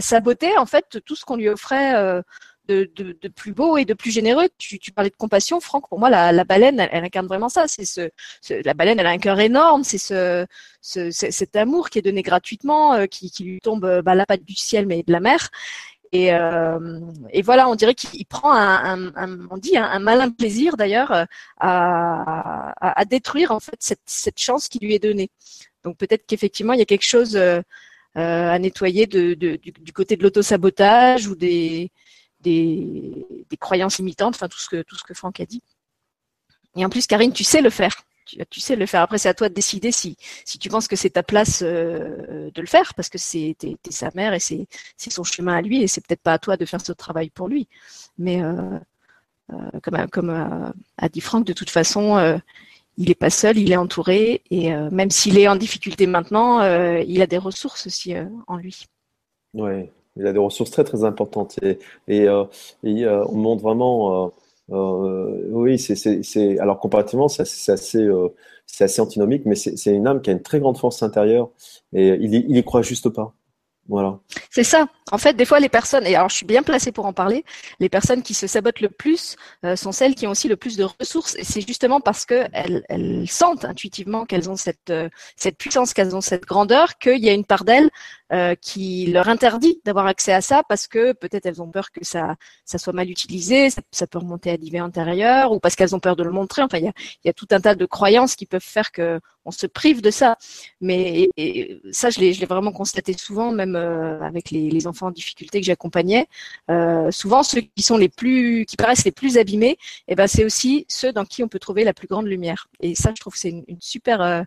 saboter en fait tout ce qu'on lui offrait euh, de, plus beau et de plus généreux. Tu, parlais de compassion, Franck. Pour moi, la, baleine, elle, incarne vraiment ça. C'est ce, la baleine, elle a un cœur énorme. C'est ce, ce, cet amour qui est donné gratuitement, euh, qui, lui tombe bah, la patte du ciel, mais de la mer. Et, euh, voilà, on dirait qu'il prend un, un, on dit un, malin plaisir d'ailleurs à, détruire en fait cette, chance qui lui est donnée. Donc peut-être qu'effectivement il y a quelque chose euh, à nettoyer du, du, côté de l'autosabotage ou des, des, croyances limitantes, enfin tout ce que Franck a dit. Et en plus, Karine, tu sais le faire. Tu, sais le faire. Après, c'est à toi de décider si tu penses que c'est ta place euh, de le faire, parce que c'est t'es, t'es sa mère et c'est son chemin à lui et c'est peut-être pas à toi de faire ce travail pour lui. Mais euh, euh, comme a dit Franck, de toute façon. Il n'est pas seul, il est entouré et même s'il est en difficulté maintenant, il a des ressources aussi en lui. Ouais, il a des ressources très très importantes et, et, euh, et euh, on montre vraiment. Euh, euh oui, c'est alors comparativement, c'est assez, c'est assez antinomique, mais c'est une âme qui a une très grande force intérieure et il, il y croit juste pas. Voilà. C'est ça. En fait, des fois, les personnes, et alors je suis bien placée pour en parler, les personnes qui se sabotent le plus euh, sont celles qui ont aussi le plus de ressources. Et c'est justement parce qu'elles elles sentent intuitivement qu'elles ont cette, euh, cette puissance, qu'elles ont cette grandeur, qu'il y a une part d'elles euh, qui leur interdit d'avoir accès à ça parce que peut-être elles ont peur que ça, soit mal utilisé, ça, peut remonter à l'IV intérieur, ou parce qu'elles ont peur de le montrer. Enfin, il y a, y tout un tas de croyances qui peuvent faire que on se prive de ça. Mais ça, je l'ai vraiment constaté souvent, même avec les, enfants en difficulté que j'accompagnais. Euh, souvent, ceux qui sont les plus, qui paraissent les plus abîmés, eh ben c'est aussi ceux dans qui on peut trouver la plus grande lumière. Et ça, je trouve que c'est une, super, euh,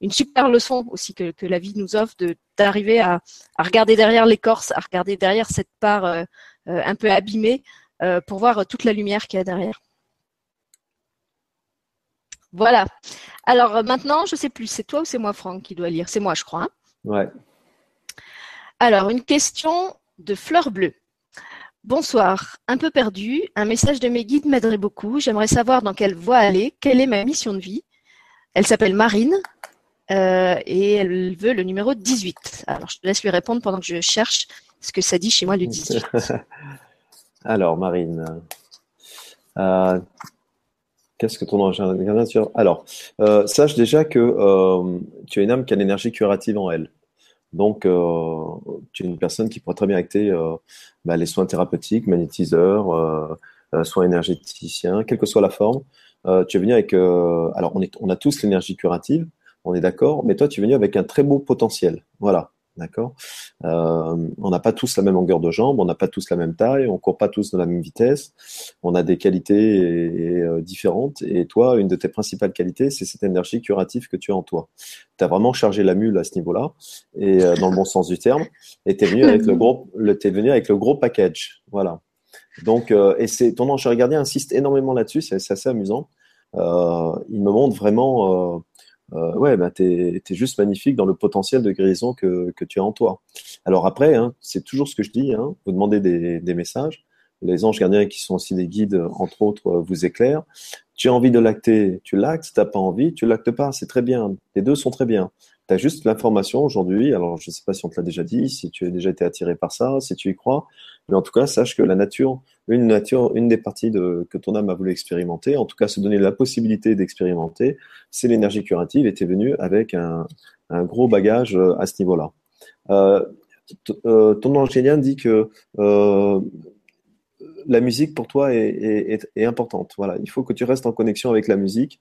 une super leçon aussi que, la vie nous offre de d'arriver à, à, regarder derrière l'écorce, à regarder derrière cette part euh, un peu abîmée, pour voir toute la lumière qu'il y a derrière. Voilà. Alors maintenant, je sais plus, c'est toi ou c'est moi, Franck, qui doit lire? C'est moi, je crois. Hein ouais. Alors, une question de Fleur Bleue. Bonsoir, un peu perdu. Un message de mes guides m'aiderait beaucoup. J'aimerais savoir dans quelle voie aller, quelle est ma mission de vie? Elle s'appelle Marine euh, et elle veut le numéro 18. Alors, je te laisse lui répondre pendant que je cherche ce que ça dit chez moi le 18. Alors, Marine, euh, Qu'est-ce que ton gardien Alors, euh, sache déjà que tu as une âme qui a l'énergie curative en elle. Donc, euh, tu es une personne qui pourrait très bien acter euh, bah, les soins thérapeutiques, magnétiseurs, euh, euh, soins énergéticiens, quelle que soit la forme. tu es venu avec. alors, on, est, on a tous l'énergie curative, on est d'accord, mais toi, tu es venu avec un très beau potentiel. Voilà. D'accord euh, On n'a pas tous la même longueur de jambe, on n'a pas tous la même taille, on court pas tous dans la même vitesse, on a des qualités et, et, euh, différentes. Et toi, une de tes principales qualités, c'est cette énergie curative que tu as en toi. Tu as vraiment chargé la mule à ce niveau-là, et euh, dans le bon sens du terme, et tu es venu avec le gros, le, es venu avec le gros package. Voilà. Donc, et c'est ton ange gardien insiste énormément là-dessus, c'est assez amusant. Il me montre vraiment euh, ouais, bah, tu es, juste magnifique dans le potentiel de guérison que, que tu as en toi. Alors après, hein, c'est toujours ce que je dis, hein, vous demandez des, des messages, les anges gardiens qui sont aussi des guides, entre autres, euh, vous éclairent. Tu as envie de lacter, tu lactes. Tu pas envie, tu lactes pas. C'est très bien. Les deux sont très bien. Tu as juste l'information aujourd'hui. Alors, je ne sais pas si on te l'a déjà dit, si tu as déjà été attiré par ça, si tu y crois. Mais en tout cas, sache que la nature, une nature, une des parties que ton âme a voulu expérimenter, en tout cas se donner la possibilité d'expérimenter, c'est l'énergie curative et tu es venu avec un, gros bagage euh, à ce niveau-là. Euh, euh, ton angélien dit que la musique pour toi est, importante. Voilà, il faut que tu restes en connexion avec la musique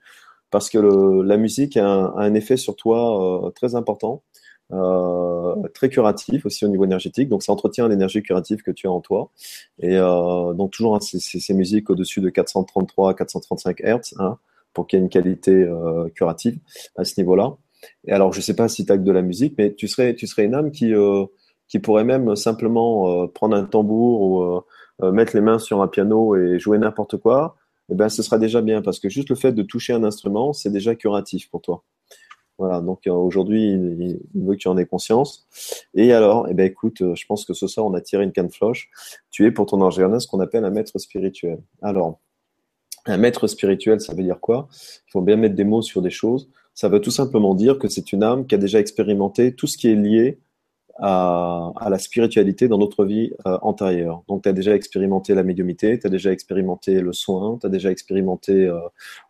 parce que la musique a un, effet sur toi très important. Euh, très curatif aussi au niveau énergétique. Donc, ça entretient l'énergie curative que tu as en toi. Et euh, donc, toujours hein, ces, musiques au-dessus de 433 à 435 Hz hein, pour qu'il y ait une qualité euh, curative à ce niveau-là. Et alors, je sais pas si tu as de la musique, mais tu serais, tu serais une âme qui, qui pourrait même simplement prendre un tambour ou mettre les mains sur un piano et jouer n'importe quoi. Eh ben, ce sera déjà bien parce que juste le fait de toucher un instrument, c'est déjà curatif pour toi. Voilà, donc euh, aujourd'hui, il, veut que tu en aies conscience. Et alors, eh ben, écoute, euh, je pense que ce soir, on a tiré une canne floche. Tu es pour ton ange ce qu'on appelle un maître spirituel. Alors, un maître spirituel, ça veut dire quoi? Il faut bien mettre des mots sur des choses. Ça veut tout simplement dire que c'est une âme qui a déjà expérimenté tout ce qui est lié à, la spiritualité dans notre vie euh, antérieure. Donc, tu as déjà expérimenté la médiumité, tu as déjà expérimenté le soin, tu as déjà expérimenté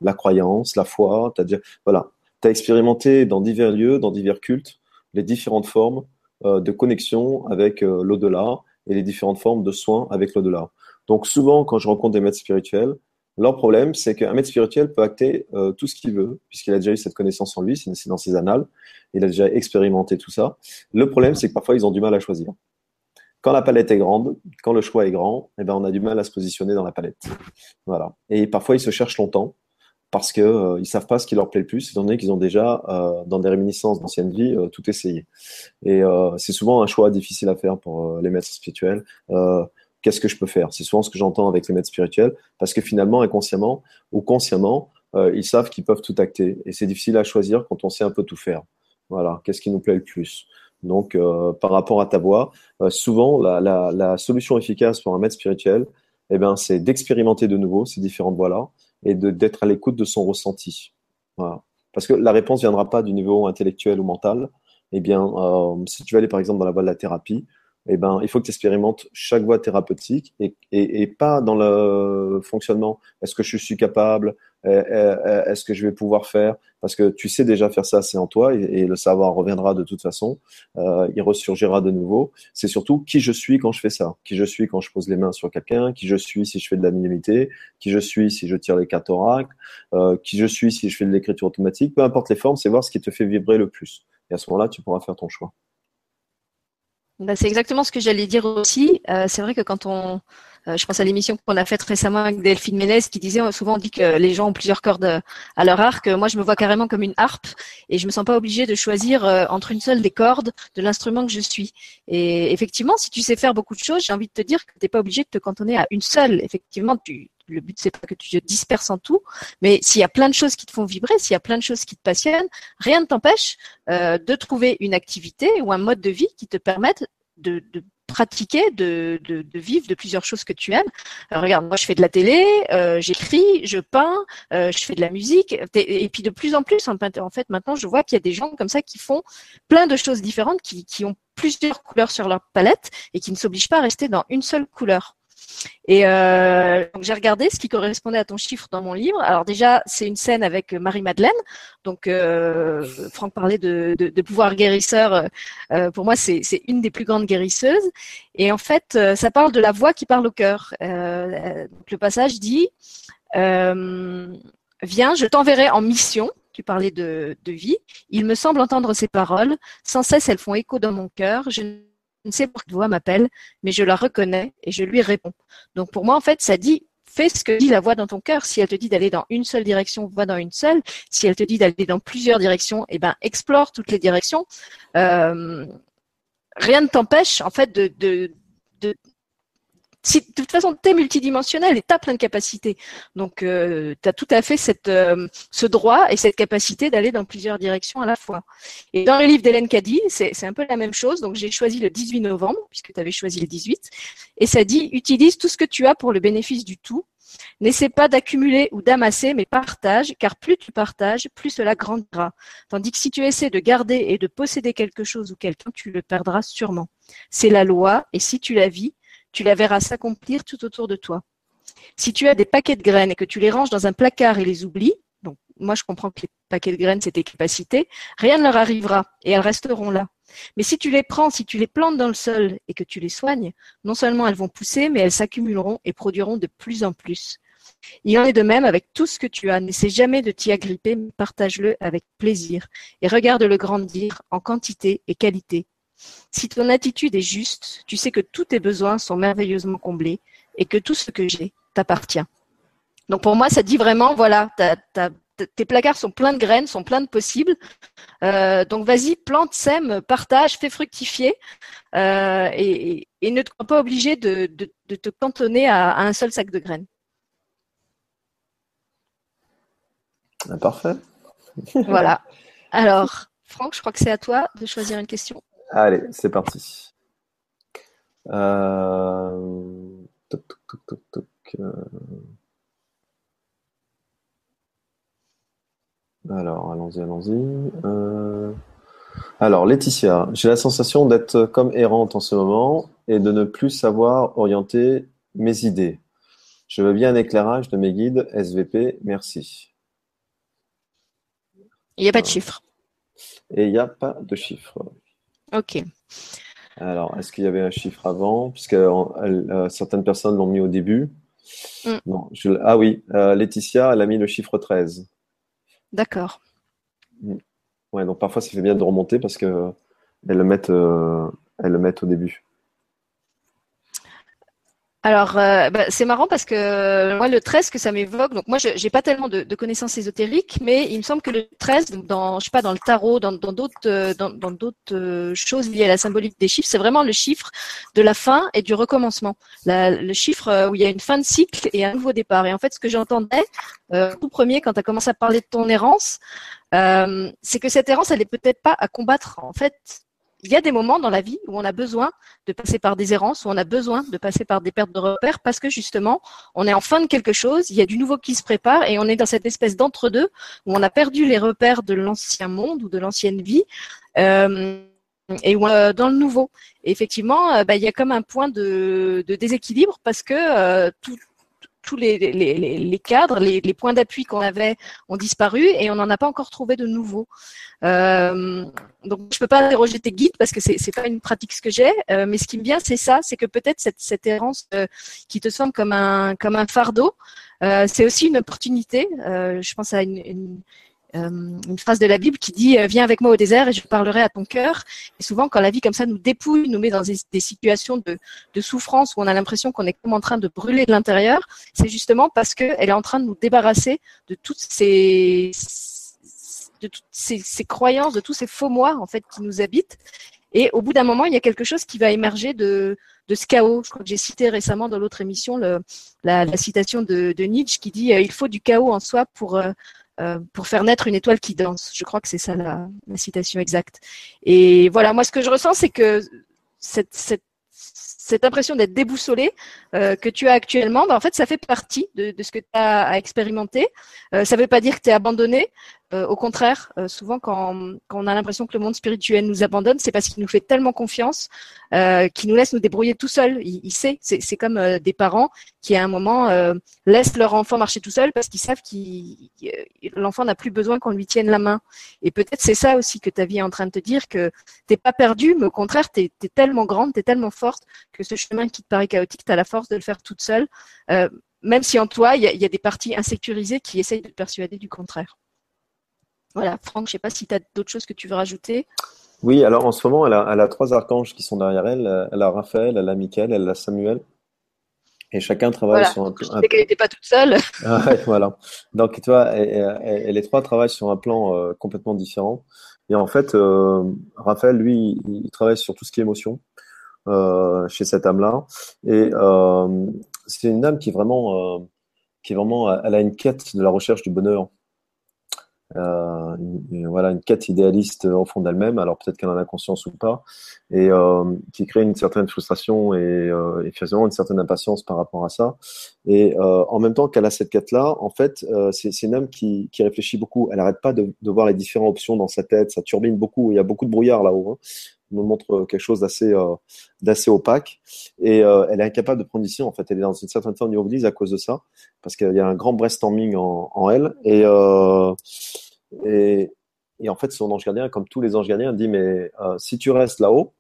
la croyance, la foi, tu as déjà... Voilà, tu as expérimenté dans divers lieux, dans divers cultes, les différentes formes euh, de connexion avec euh, l'au-delà et les différentes formes de soins avec l'au-delà. Donc souvent, quand je rencontre des maîtres spirituels, leur problème, c'est qu'un maître spirituel peut acter euh, tout ce qu'il veut, puisqu'il a déjà eu cette connaissance en lui, c'est dans ses annales, il a déjà expérimenté tout ça. Le problème, c'est que parfois, ils ont du mal à choisir. Quand la palette est grande, quand le choix est grand, eh ben, on a du mal à se positionner dans la palette. Voilà. Et parfois, ils se cherchent longtemps parce qu'ils euh, ne savent pas ce qui leur plaît le plus, étant donné qu'ils ont déjà, euh, dans des réminiscences d'ancienne vie, euh, tout essayé. Et c'est souvent un choix difficile à faire pour les maîtres spirituels. Qu'est-ce que je peux faire? C'est souvent ce que j'entends avec les maîtres spirituels, parce que finalement, inconsciemment ou consciemment, ils savent qu'ils peuvent tout acter. Et c'est difficile à choisir quand on sait un peu tout faire. Voilà, qu'est-ce qui nous plaît le plus? Donc, par rapport à ta voix, souvent, la, la, la, solution efficace pour un maître spirituel, eh ben, c'est d'expérimenter de nouveau ces différentes voies-là et d'être à l'écoute de son ressenti. Parce que la réponse viendra pas du niveau intellectuel ou mental. Eh bien, euh, si tu veux aller par exemple dans la voie de la thérapie, eh ben, il faut que tu expérimentes chaque voie thérapeutique et, et, et, pas dans le fonctionnement. Est-ce que je suis capable? Euh, euh, Est-ce que je vais pouvoir faire? Parce que tu sais déjà faire ça, c'est en toi et, le savoir reviendra de toute façon. Euh, il ressurgira de nouveau. C'est surtout qui je suis quand je fais ça. Qui je suis quand je pose les mains sur quelqu'un? Qui je suis si je fais de la minimité. Qui je suis si je tire les cartes oracles? Euh, qui je suis si je fais de l'écriture automatique? Peu importe les formes, c'est voir ce qui te fait vibrer le plus. Et à ce moment-là, tu pourras faire ton choix. Bah, c'est exactement ce que j'allais dire aussi. Euh, c'est vrai que quand on, euh, je pense à l'émission qu'on a faite récemment avec Delphine Ménez qui disait souvent on dit que les gens ont plusieurs cordes à leur arc. Moi, je me vois carrément comme une harpe et je me sens pas obligée de choisir euh, entre une seule des cordes de l'instrument que je suis. Et effectivement, si tu sais faire beaucoup de choses, j'ai envie de te dire que tu n'es pas obligé de te cantonner à une seule. Effectivement, tu, le but c'est pas que tu te disperses en tout, mais s'il y a plein de choses qui te font vibrer, s'il y a plein de choses qui te passionnent, rien ne t'empêche euh, de trouver une activité ou un mode de vie qui te permette de, pratiquer, de, vivre de plusieurs choses que tu aimes. Euh, regarde, moi je fais de la télé, euh, j'écris, je peins, je fais de la musique, et puis de plus en plus, en fait, maintenant je vois qu'il y a des gens comme ça qui font plein de choses différentes, qui, qui ont plusieurs couleurs sur leur palette et qui ne s'obligent pas à rester dans une seule couleur. Et euh, j'ai regardé ce qui correspondait à ton chiffre dans mon livre. Alors déjà, c'est une scène avec Marie-Madeleine. Donc, euh, Franck parlait de, de, pouvoir guérisseur. Euh, pour moi, c'est une des plus grandes guérisseuses. Et en fait, ça parle de la voix qui parle au cœur. le passage dit Viens, je t'enverrai en mission. Tu parlais de, de vie. Il me semble entendre ces paroles. Sans cesse, elles font écho dans mon cœur. Je ne sais pas quelle voix m'appelle, mais je la reconnais et je lui réponds. Donc pour moi, en fait, ça dit fais ce que dit la voix dans ton cœur. Si elle te dit d'aller dans une seule direction, va dans une seule. Si elle te dit d'aller dans plusieurs directions, eh ben explore toutes les directions. Euh, rien ne t'empêche en fait de, si, de toute façon, tu es multidimensionnel et tu as plein de capacités. Donc, euh, tu as tout à fait cette, euh, ce droit et cette capacité d'aller dans plusieurs directions à la fois. Et dans le livre d'Hélène Caddy, c'est un peu la même chose. Donc, j'ai choisi le 18 novembre, puisque tu choisi le 18. Et ça dit, utilise tout ce que tu as pour le bénéfice du tout. N'essaie pas d'accumuler ou d'amasser, mais partage, car plus tu partages, plus cela grandira. Tandis que si tu essaies de garder et de posséder quelque chose ou quelqu'un, tu le perdras sûrement. C'est la loi, et si tu la vis, tu la verras s'accomplir tout autour de toi. Si tu as des paquets de graines et que tu les ranges dans un placard et les oublies, donc moi je comprends que les paquets de graines c'est tes capacités, rien ne leur arrivera et elles resteront là. Mais si tu les prends, si tu les plantes dans le sol et que tu les soignes, non seulement elles vont pousser, mais elles s'accumuleront et produiront de plus en plus. Il en est de même avec tout ce que tu as. N'essaie jamais de t'y agripper, mais partage-le avec plaisir et regarde-le grandir en quantité et qualité. Si ton attitude est juste, tu sais que tous tes besoins sont merveilleusement comblés et que tout ce que j'ai t'appartient. Donc pour moi, ça dit vraiment, voilà, tes placards sont pleins de graines, sont pleins de possibles. Euh, donc vas-y, plante, sème, partage, fais fructifier euh, et, ne te crois pas obligé de, te cantonner à, un seul sac de graines. Ah, parfait. voilà. Alors, Franck, je crois que c'est à toi de choisir une question. Allez, c'est parti. Euh... Toc, toc, toc, toc, euh. Alors, allons-y, allons-y. Euh, alors, Laetitia, j'ai la sensation d'être comme errante en ce moment et de ne plus savoir orienter mes idées. Je veux bien un éclairage de mes guides SVP, merci. Il n'y a pas de chiffre. Et il n'y a pas de chiffre. Ok. Alors, est-ce qu'il y avait un chiffre avant? Puisque euh, certaines personnes l'ont mis au début. Mm. Non, ah oui, euh, Laetitia, elle a mis le chiffre 13. D'accord. Mm. Ouais, donc parfois, ça fait bien de remonter parce qu'elles le, mettent, euh, le mettent au début. Alors, euh, bah, c'est marrant parce que euh, moi, le 13 que ça m'évoque, donc moi, je n'ai pas tellement de, connaissances ésotériques, mais il me semble que le 13, dans, je sais pas, dans le tarot, dans d'autres euh, dans, dans d'autres choses liées à la symbolique des chiffres, c'est vraiment le chiffre de la fin et du recommencement. le chiffre où il y a une fin de cycle et un nouveau départ. Et en fait, ce que j'entendais tout premier quand tu as commencé à parler de ton errance, c'est que cette errance, elle est peut-être pas à combattre. En fait, il y a des moments dans la vie où on a besoin de passer par des errances, où on a besoin de passer par des pertes de repères parce que justement, on est en fin de quelque chose, il y a du nouveau qui se prépare et on est dans cette espèce d'entre-deux où on a perdu les repères de l'ancien monde ou de l'ancienne vie. Euh, et euh, dans le nouveau. Effectivement, euh, bah, il y a comme un point de, de déséquilibre parce que euh, tout, tous les, les, les, cadres, les, points d'appui qu'on avait ont disparu et on n'en a pas encore trouvé de nouveaux. Euh, donc je peux pas interroger tes guides parce que c'est c'est pas une pratique ce que j'ai, euh, mais ce qui me vient c'est ça, c'est que peut-être cette, cette errance euh, qui te semble comme un comme un fardeau, c'est aussi une opportunité. je pense à une, une phrase de la Bible qui dit euh, Viens avec moi au désert et je parlerai à ton cœur. Et souvent, quand la vie comme ça nous dépouille, nous met dans des, situations de, souffrance où on a l'impression qu'on est comme en train de brûler de l'intérieur, c'est justement parce qu'elle est en train de nous débarrasser de toutes ces, de toutes ces, ces, croyances, de tous ces faux moi en fait qui nous habitent. Et au bout d'un moment, il y a quelque chose qui va émerger de, de ce chaos. Je crois que j'ai cité récemment dans l'autre émission le, la, citation de, de Nietzsche qui dit euh, il faut du chaos en soi pour euh, pour faire naître une étoile qui danse. Je crois que c'est ça la, citation exacte. Et voilà, moi ce que je ressens, c'est que cette, impression d'être déboussolé euh, que tu as actuellement, bah, en fait, ça fait partie de, de ce que tu as à expérimenter. Euh, ça ne veut pas dire que tu es abandonné, euh, au contraire, euh, souvent quand, quand, on a l'impression que le monde spirituel nous abandonne, c'est parce qu'il nous fait tellement confiance euh, qu'il nous laisse nous débrouiller tout seul. Il, il sait, c'est comme des parents qui à un moment laissent leur enfant marcher tout seul parce qu'ils savent que l'enfant n'a plus besoin qu'on lui tienne la main. Et peut-être c'est ça aussi que ta vie est en train de te dire que t'es pas perdu, mais au contraire, tu es, tellement grande, tu es tellement forte que ce chemin qui te paraît chaotique, tu as la force de le faire toute seule. même si en toi, il y a, y a des parties insécurisées qui essayent de te persuader du contraire. Voilà, Franck, je ne sais pas si tu as d'autres choses que tu veux rajouter. Oui, alors en ce moment, elle a, trois archanges qui sont derrière elle. Elle a Raphaël, elle a Michael, elle a Samuel. Et chacun travaille sur un plan. qu'elle n'était pas toute seule. Ah voilà. Donc, tu vois, et, les trois travaillent sur un plan euh, complètement différent. Et en fait, euh, Raphaël, lui, il, travaille sur tout ce qui est émotion euh, chez cette âme-là. Et c'est une âme qui est vraiment, qui est vraiment, elle a une quête de la recherche du bonheur euh, une, voilà une quête idéaliste au fond d'elle-même, alors peut-être qu'elle en a conscience ou pas, et euh, qui crée une certaine frustration et, euh, et une certaine impatience par rapport à ça. Et euh, en même temps qu'elle a cette quête-là, en fait, euh, c'est une âme qui, qui réfléchit beaucoup. Elle n'arrête pas de, de, voir les différentes options dans sa tête, ça turbine beaucoup. Il y a beaucoup de brouillard là-haut. Hein. Nous montre quelque chose d'assez euh, opaque et elle est incapable de prendre décision. En fait, elle est dans une certaine forme d'immobilisme à cause de ça, parce qu'il y a un grand brainstorming en, en elle et en fait, son ange gardien, comme tous les anges gardiens, dit mais euh, si tu restes là-haut,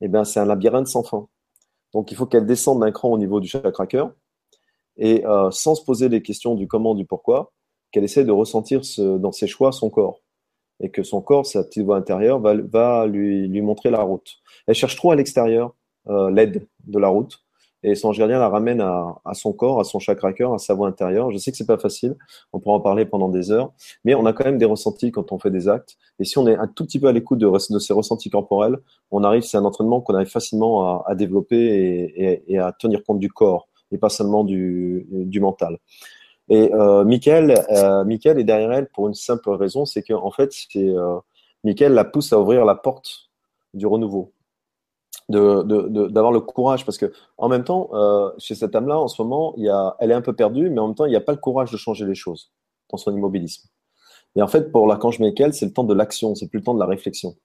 eh bien c'est un labyrinthe sans fin. Donc il faut qu'elle descende d'un cran au niveau du chakra cœur et sans se poser les questions du comment, du pourquoi, qu'elle essaie de ressentir dans ses choix son corps et que son corps, sa petite voix intérieure, va, lui, montrer la route. Elle cherche trop à l'extérieur l'aide de la route et son gardien la ramène à, son corps, à son chakra cœur, à sa voix intérieure. Je sais que c'est pas facile, on pourra en parler pendant des heures, mais on a quand même des ressentis quand on fait des actes. Et si on est un tout petit peu à l'écoute de, de, ces ressentis corporels, on arrive, c'est un entraînement qu'on arrive facilement à, développer et, à tenir compte du corps et pas seulement du, mental. Et euh, Michael, euh, est derrière elle pour une simple raison, c'est qu'en fait, c'est euh, Michael la pousse à ouvrir la porte du renouveau. D'avoir de, de, le courage parce que en même temps euh, chez cette âme là en ce moment elle est un peu perdue mais en même temps il n'y a pas le courage de changer les choses dans son immobilisme. Et en fait pour l'archange Michael c'est le temps de l'action c'est plus le temps de la réflexion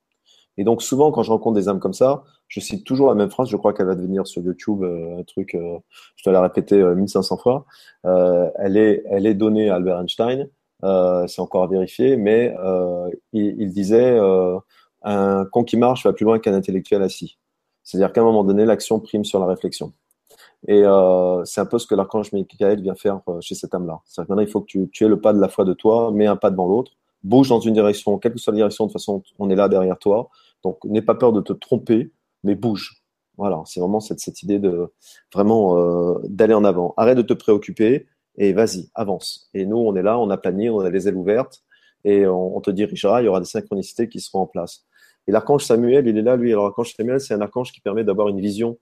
et donc souvent quand je rencontre des âmes comme ça je cite toujours la même phrase je crois qu'elle va devenir sur YouTube euh, un truc euh, je dois la répéter 1500 fois elle est elle est donnée à Albert Einstein c'est encore à vérifier mais il, disait un con qui marche va plus loin qu'un intellectuel assis c'est-à-dire qu'à un moment donné, l'action prime sur la réflexion. Et euh, c'est un peu ce que l'archange Michael vient faire euh, chez cette âme-là. C'est-à-dire que maintenant, il faut que tu, tu aies le pas de la foi de toi, mets un pas devant l'autre, bouge dans une direction, quelle que soit la direction, de toute façon, on est là derrière toi. Donc, n'aie pas peur de te tromper, mais bouge. Voilà, c'est vraiment cette, cette idée de vraiment euh, d'aller en avant. Arrête de te préoccuper et vas-y, avance. Et nous, on est là, on a plané, on a les ailes ouvertes et on, te dirigera. Il y aura des synchronicités qui seront en place. Et l'archange Samuel, il est là, lui. Alors, l'archange Samuel, c'est un archange qui permet d'avoir une vision.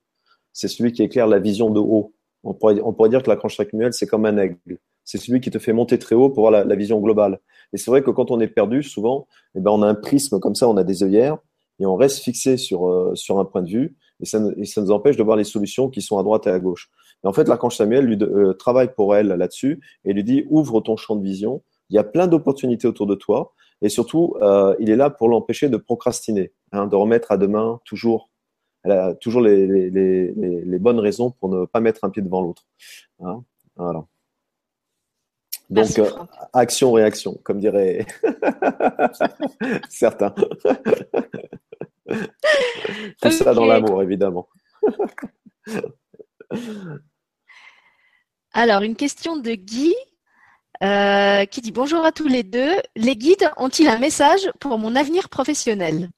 C'est celui qui éclaire la vision de haut. On pourrait, on pourrait dire que l'archange Samuel, c'est comme un aigle. C'est celui qui te fait monter très haut pour voir la, vision globale. Et c'est vrai que quand on est perdu, souvent, eh ben, on a un prisme comme ça, on a des œillères, et on reste fixé sur, euh, sur un point de vue, et ça, et ça, nous empêche de voir les solutions qui sont à droite et à gauche. Et en fait, l'archange Samuel lui euh, travaille pour elle là-dessus, et lui dit, ouvre ton champ de vision, il y a plein d'opportunités autour de toi, et surtout, euh, il est là pour l'empêcher de procrastiner, hein, de remettre à demain toujours. Elle a toujours les, les, les, les, bonnes raisons pour ne pas mettre un pied devant l'autre. Hein, voilà. Donc, euh, action-réaction, comme diraient certains. Tout ça dans l'amour, évidemment. Alors, une question de Guy euh, qui dit bonjour à tous les deux. Les guides ont-ils un message pour mon avenir professionnel?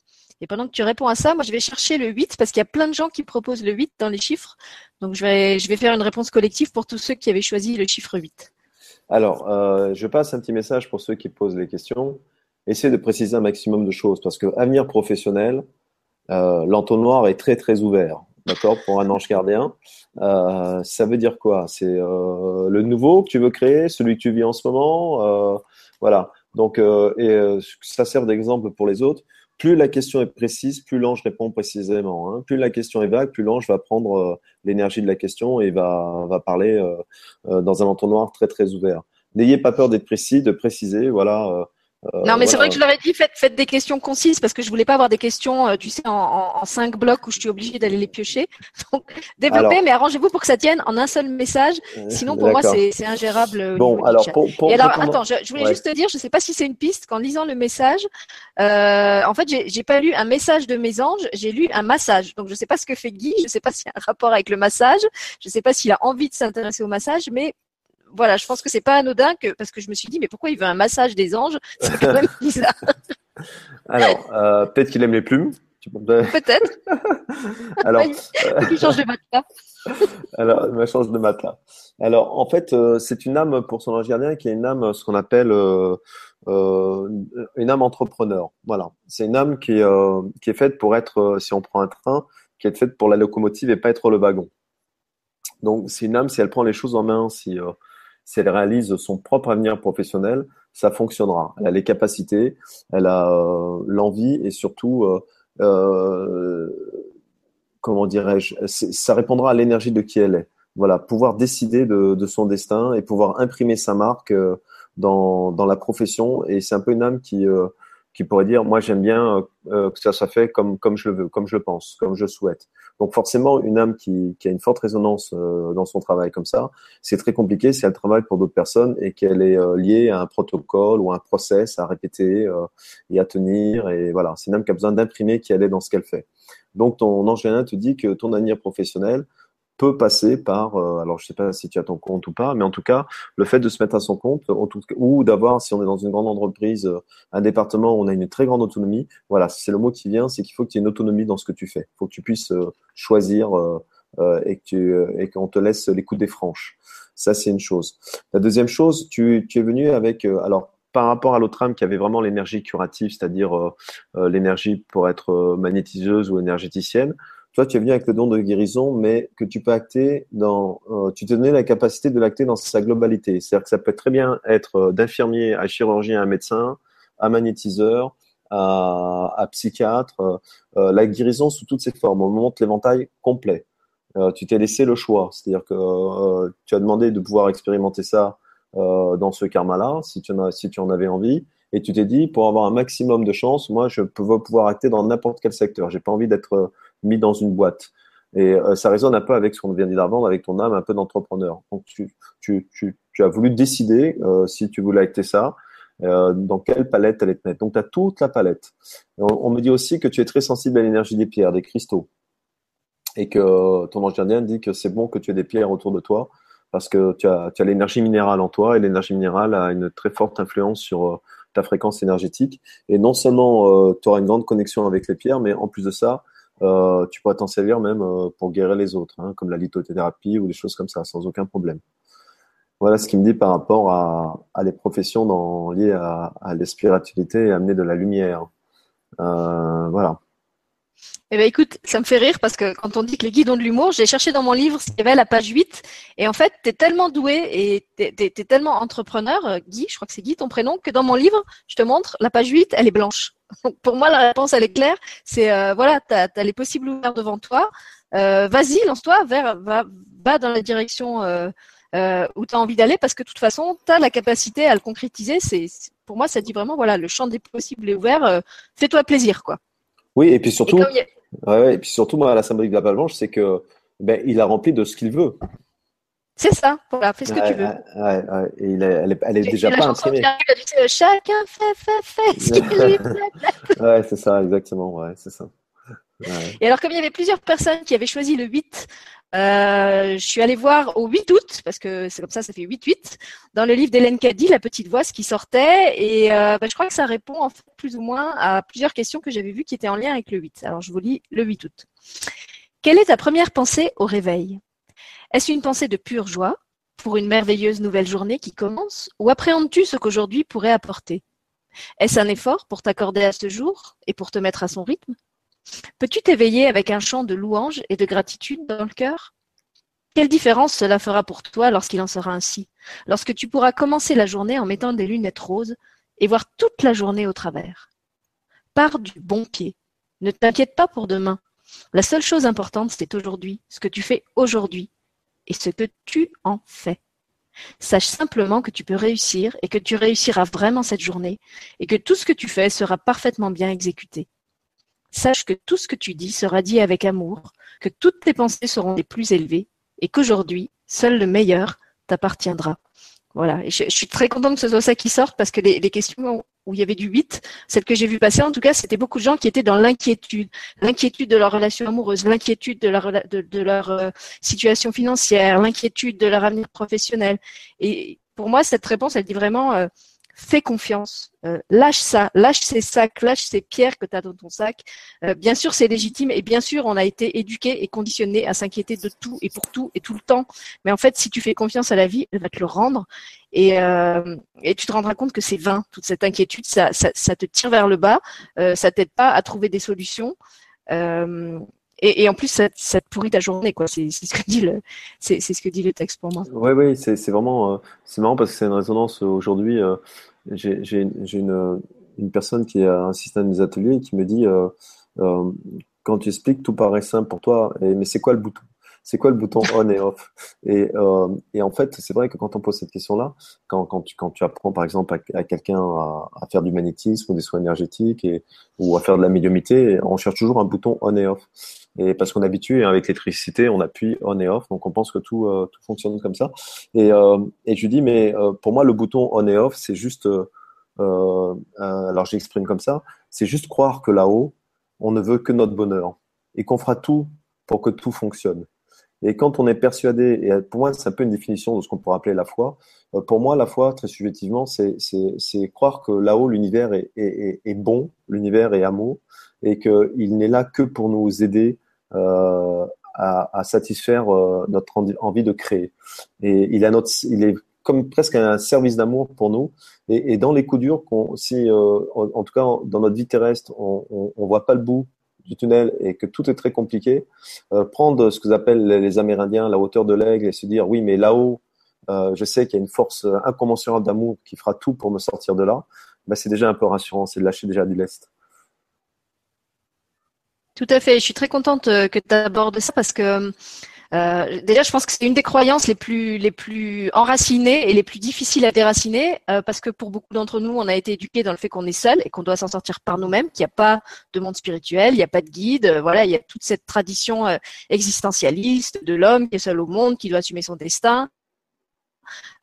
Et pendant que tu réponds à ça, moi je vais chercher le 8 parce qu'il y a plein de gens qui proposent le 8 dans les chiffres. Donc je vais, je vais faire une réponse collective pour tous ceux qui avaient choisi le chiffre 8. Alors, euh, je passe un petit message pour ceux qui posent les questions. Essayez de préciser un maximum de choses parce que avenir professionnel, euh, l'entonnoir est très très ouvert d'accord, pour un ange gardien. Euh, ça veut dire quoi? C'est euh, le nouveau que tu veux créer, celui que tu vis en ce moment, euh, voilà. Donc, euh, et euh, ça sert d'exemple pour les autres. Plus la question est précise, plus l'ange répond précisément. Hein. Plus la question est vague, plus l'ange va prendre l'énergie de la question et va, va parler dans un entonnoir très très ouvert. N'ayez pas peur d'être précis, de préciser. Voilà, non, mais c'est vrai que je leur ai dit faites, faites, des questions concises parce que je voulais pas avoir des questions, euh, tu sais, en, en, cinq blocs où je suis obligée d'aller les piocher. Donc, développez, mais arrangez-vous pour que ça tienne en un seul message. Euh, Sinon, pour moi, c'est ingérable. Bon, alors, pour, pour, Et alors, attends, je, je voulais juste te dire, je sais pas si c'est une piste, qu'en lisant le message, euh, en fait, j'ai pas lu un message de mes anges, j'ai lu un massage. Donc, je sais pas ce que fait Guy, je sais pas s'il y a un rapport avec le massage, je sais pas s'il a envie de s'intéresser au massage, mais voilà, je pense que c'est pas anodin que parce que je me suis dit mais pourquoi il veut un massage des anges? C'est quand même bizarre. Alors euh, peut-être qu'il aime les plumes. Peut-être. Alors, il change de matelas. Alors, il change de matelas. Alors, en fait, euh, c'est une âme pour son ange gardien qui est une âme, ce qu'on appelle euh, une âme entrepreneur. Voilà, c'est une âme qui, qui est faite pour être, si on prend un train, qui est faite pour la locomotive et pas être le wagon. Donc, c'est une âme, si elle prend les choses en main, si si elle réalise son propre avenir professionnel, ça fonctionnera. Elle a les capacités, elle a euh, l'envie et surtout, euh, euh, comment dirais-je, ça répondra à l'énergie de qui elle est. Voilà, pouvoir décider de, son destin et pouvoir imprimer sa marque dans, la profession. Et c'est un peu une âme qui, qui pourrait dire moi j'aime bien que ça soit fait comme comme je le veux, comme je le pense, comme je souhaite. Donc forcément une âme qui, a une forte résonance euh, dans son travail comme ça, c'est très compliqué si elle travaille pour d'autres personnes et qu'elle est liée à un protocole ou un process à répéter et à tenir et voilà, c'est une âme qui a besoin d'imprimer qui elle est dans ce qu'elle fait. Donc ton ange te dit que ton avenir professionnel peut passer par, euh, alors je sais pas si tu as ton compte ou pas, mais en tout cas, le fait de se mettre à son compte, ou d'avoir, si on est dans une grande entreprise, euh, un département où on a une très grande autonomie, voilà, c'est le mot qui vient, c'est qu'il faut qu'il y ait une autonomie dans ce que tu fais. Il faut que tu puisses euh, choisir et que et qu'on te laisse les coups des franches. Ça, c'est une chose. La deuxième chose, tu, tu es venu avec, alors par rapport à l'autre âme qui avait vraiment l'énergie curative, c'est-à-dire l'énergie pour être magnétiseuse ou énergéticienne, toi, tu es venu avec le don de guérison, mais que tu peux acter dans, euh, tu te donnes la capacité de l'acter dans sa globalité. C'est-à-dire que ça peut très bien être euh, d'infirmier à chirurgien à médecin, à magnétiseur, à, psychiatre, euh, la guérison sous toutes ses formes. On montre l'éventail complet. tu t'es laissé le choix, c'est-à-dire que tu as demandé de pouvoir expérimenter ça dans ce karma-là, si tu en si tu en avais envie, et tu t'es dit pour avoir un maximum de chance, moi je peux pouvoir acter dans n'importe quel secteur. J'ai pas envie d'être mis dans une boîte. Et euh, ça résonne un peu avec ce qu'on vient de dire avant, avec ton âme un peu d'entrepreneur. Donc tu, tu, tu, as voulu décider euh, si tu voulais acter ça, euh, dans quelle palette allait te mettre. Donc tu as toute la palette. On, me dit aussi que tu es très sensible à l'énergie des pierres, des cristaux. Et que ton ange gardien dit que c'est bon que tu aies des pierres autour de toi parce que tu as, tu as l'énergie minérale en toi et l'énergie minérale a une très forte influence sur ta fréquence énergétique. Et non seulement tu auras une grande connexion avec les pierres, mais en plus de ça, euh, tu pourrais t'en servir même euh, pour guérir les autres, hein, comme la lithothérapie ou des choses comme ça, sans aucun problème. Voilà ce qu'il me dit par rapport à, à les professions dans, liées à, à la et amener de la lumière. Euh, voilà. Eh ben écoute, ça me fait rire parce que quand on dit que les guides ont de l'humour, j'ai cherché dans mon livre qu'il y avait la page 8 et en fait, tu es tellement doué et tu es, tellement entrepreneur, euh, Guy, je crois que c'est Guy ton prénom, que dans mon livre, je te montre, la page 8, elle est blanche. Donc pour moi, la réponse, elle est claire. C'est, euh, voilà, tu as, les possibles ouverts devant toi. Euh, vas-y, lance-toi, va, va dans la direction où tu as envie d'aller parce que de toute façon, tu as la capacité à le concrétiser. C'est, pour moi, ça dit vraiment, voilà, le champ des possibles est ouvert. Fais-toi plaisir, quoi. Oui, et puis surtout, ouais, et puis surtout, moi, la symbolique de la balle blanche, c'est que ben, il a rempli de ce qu'il veut. C'est ça, voilà, fais ce que tu veux. Ouais, et il est, elle est, elle est déjà pas imprimée. Chacun fait, fait, fait ce qu'il lui plaît. ouais, c'est ça, exactement, ouais, c'est ça. Et alors, comme il y avait plusieurs personnes qui avaient choisi le 8, euh, je suis allée voir au 8 août, parce que c'est comme ça, ça fait 8-8, dans le livre d'Hélène Caddy, La petite voix, ce qui sortait. Et euh, bah, je crois que ça répond en fait, plus ou moins à plusieurs questions que j'avais vues qui étaient en lien avec le 8. Alors, je vous lis le 8 août. Quelle est ta première pensée au réveil? Est-ce une pensée de pure joie pour une merveilleuse nouvelle journée qui commence Ou appréhendes-tu ce qu'aujourd'hui pourrait apporter? Est-ce un effort pour t'accorder à ce jour et pour te mettre à son rythme? Peux-tu t'éveiller avec un chant de louange et de gratitude dans le cœur? Quelle différence cela fera pour toi lorsqu'il en sera ainsi? Lorsque tu pourras commencer la journée en mettant des lunettes roses et voir toute la journée au travers. Pars du bon pied. Ne t'inquiète pas pour demain. La seule chose importante, c'est aujourd'hui, ce que tu fais aujourd'hui et ce que tu en fais. Sache simplement que tu peux réussir et que tu réussiras vraiment cette journée et que tout ce que tu fais sera parfaitement bien exécuté. Sache que tout ce que tu dis sera dit avec amour, que toutes tes pensées seront les plus élevées, et qu'aujourd'hui, seul le meilleur t'appartiendra. Voilà. Et je, suis très contente que ce soit ça qui sorte parce que les, questions où il y avait du 8, celles que j'ai vues passer, en tout cas, c'était beaucoup de gens qui étaient dans l'inquiétude. L'inquiétude de leur relation amoureuse, l'inquiétude de leur, euh, situation financière, l'inquiétude de leur avenir professionnel. Et pour moi, cette réponse, elle dit vraiment, euh, fais confiance, euh, lâche ça, lâche ces sacs, lâche ces pierres que tu as dans ton sac. Euh, bien sûr, c'est légitime et bien sûr, on a été éduqué et conditionné à s'inquiéter de tout et pour tout et tout le temps. Mais en fait, si tu fais confiance à la vie, elle va te le rendre et, euh, tu te rendras compte que c'est vain, toute cette inquiétude, ça, ça, te tire vers le bas, ça t'aide pas à trouver des solutions. Et, et, en plus, ça, te pourrit ta journée, quoi. C'est ce que dit le, c'est ce que dit le texte pour moi. Oui, oui, c'est vraiment, euh, c'est marrant parce que c'est une résonance aujourd'hui. Euh, J'ai une, une personne qui a un système des ateliers qui me dit, euh, quand tu expliques, tout paraît simple pour toi, et, mais c'est quoi le bouton? C'est quoi le bouton on et off? Et, euh, et, en fait, c'est vrai que quand on pose cette question-là, quand, quand, tu, quand tu apprends par exemple à, à quelqu'un à, à, faire du magnétisme ou des soins énergétiques et, ou à faire de la médiumité, on cherche toujours un bouton on et off. Et parce qu'on est habitué hein, avec l'électricité, on appuie on et off, donc on pense que tout, euh, tout fonctionne comme ça. Et, euh, et je lui dis, mais euh, pour moi, le bouton on et off, c'est juste, euh, euh, alors j'exprime comme ça, c'est juste croire que là-haut, on ne veut que notre bonheur et qu'on fera tout pour que tout fonctionne. Et quand on est persuadé, et pour moi, c'est un peu une définition de ce qu'on pourrait appeler la foi. Euh, pour moi, la foi, très subjectivement, c'est croire que là-haut, l'univers est, bon, l'univers est amour, et qu'il n'est là que pour nous aider euh, à, satisfaire euh, notre envie de créer. Et il, a notre, il est comme presque un service d'amour pour nous. Et, dans les coups durs, si, euh, en, tout cas dans notre vie terrestre, on, on voit pas le bout du tunnel et que tout est très compliqué, euh, prendre ce que appellent les Amérindiens la hauteur de l'aigle et se dire oui, mais là-haut, euh, je sais qu'il y a une force incommensurable d'amour qui fera tout pour me sortir de là, bah, c'est déjà un peu rassurant, c'est de lâcher déjà du lest. Tout à fait, je suis très contente euh, que tu abordes ça parce que euh, déjà, je pense que c'est une des croyances les plus les plus enracinées et les plus difficiles à déraciner euh, parce que pour beaucoup d'entre nous, on a été éduqués dans le fait qu'on est seul et qu'on doit s'en sortir par nous-mêmes, qu'il n'y a pas de monde spirituel, il n'y a pas de guide. Euh, voilà, il y a toute cette tradition existentialiste de l'homme qui est seul au monde, qui doit assumer son destin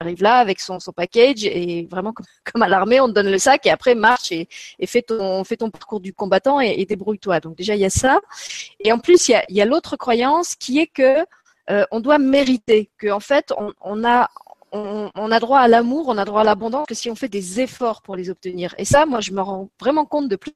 arrive là avec son, son package et vraiment comme, à l'armée, on te donne le sac et après marche et, et fais ton fais ton parcours du combattant et, et débrouille-toi. Donc déjà il y a ça. Et en plus il y a, y a l'autre croyance qui est que euh, on doit mériter, que en fait on, a on, a droit à l'amour, on a droit à l'abondance que si on fait des efforts pour les obtenir. Et ça, moi, je me rends vraiment compte de plus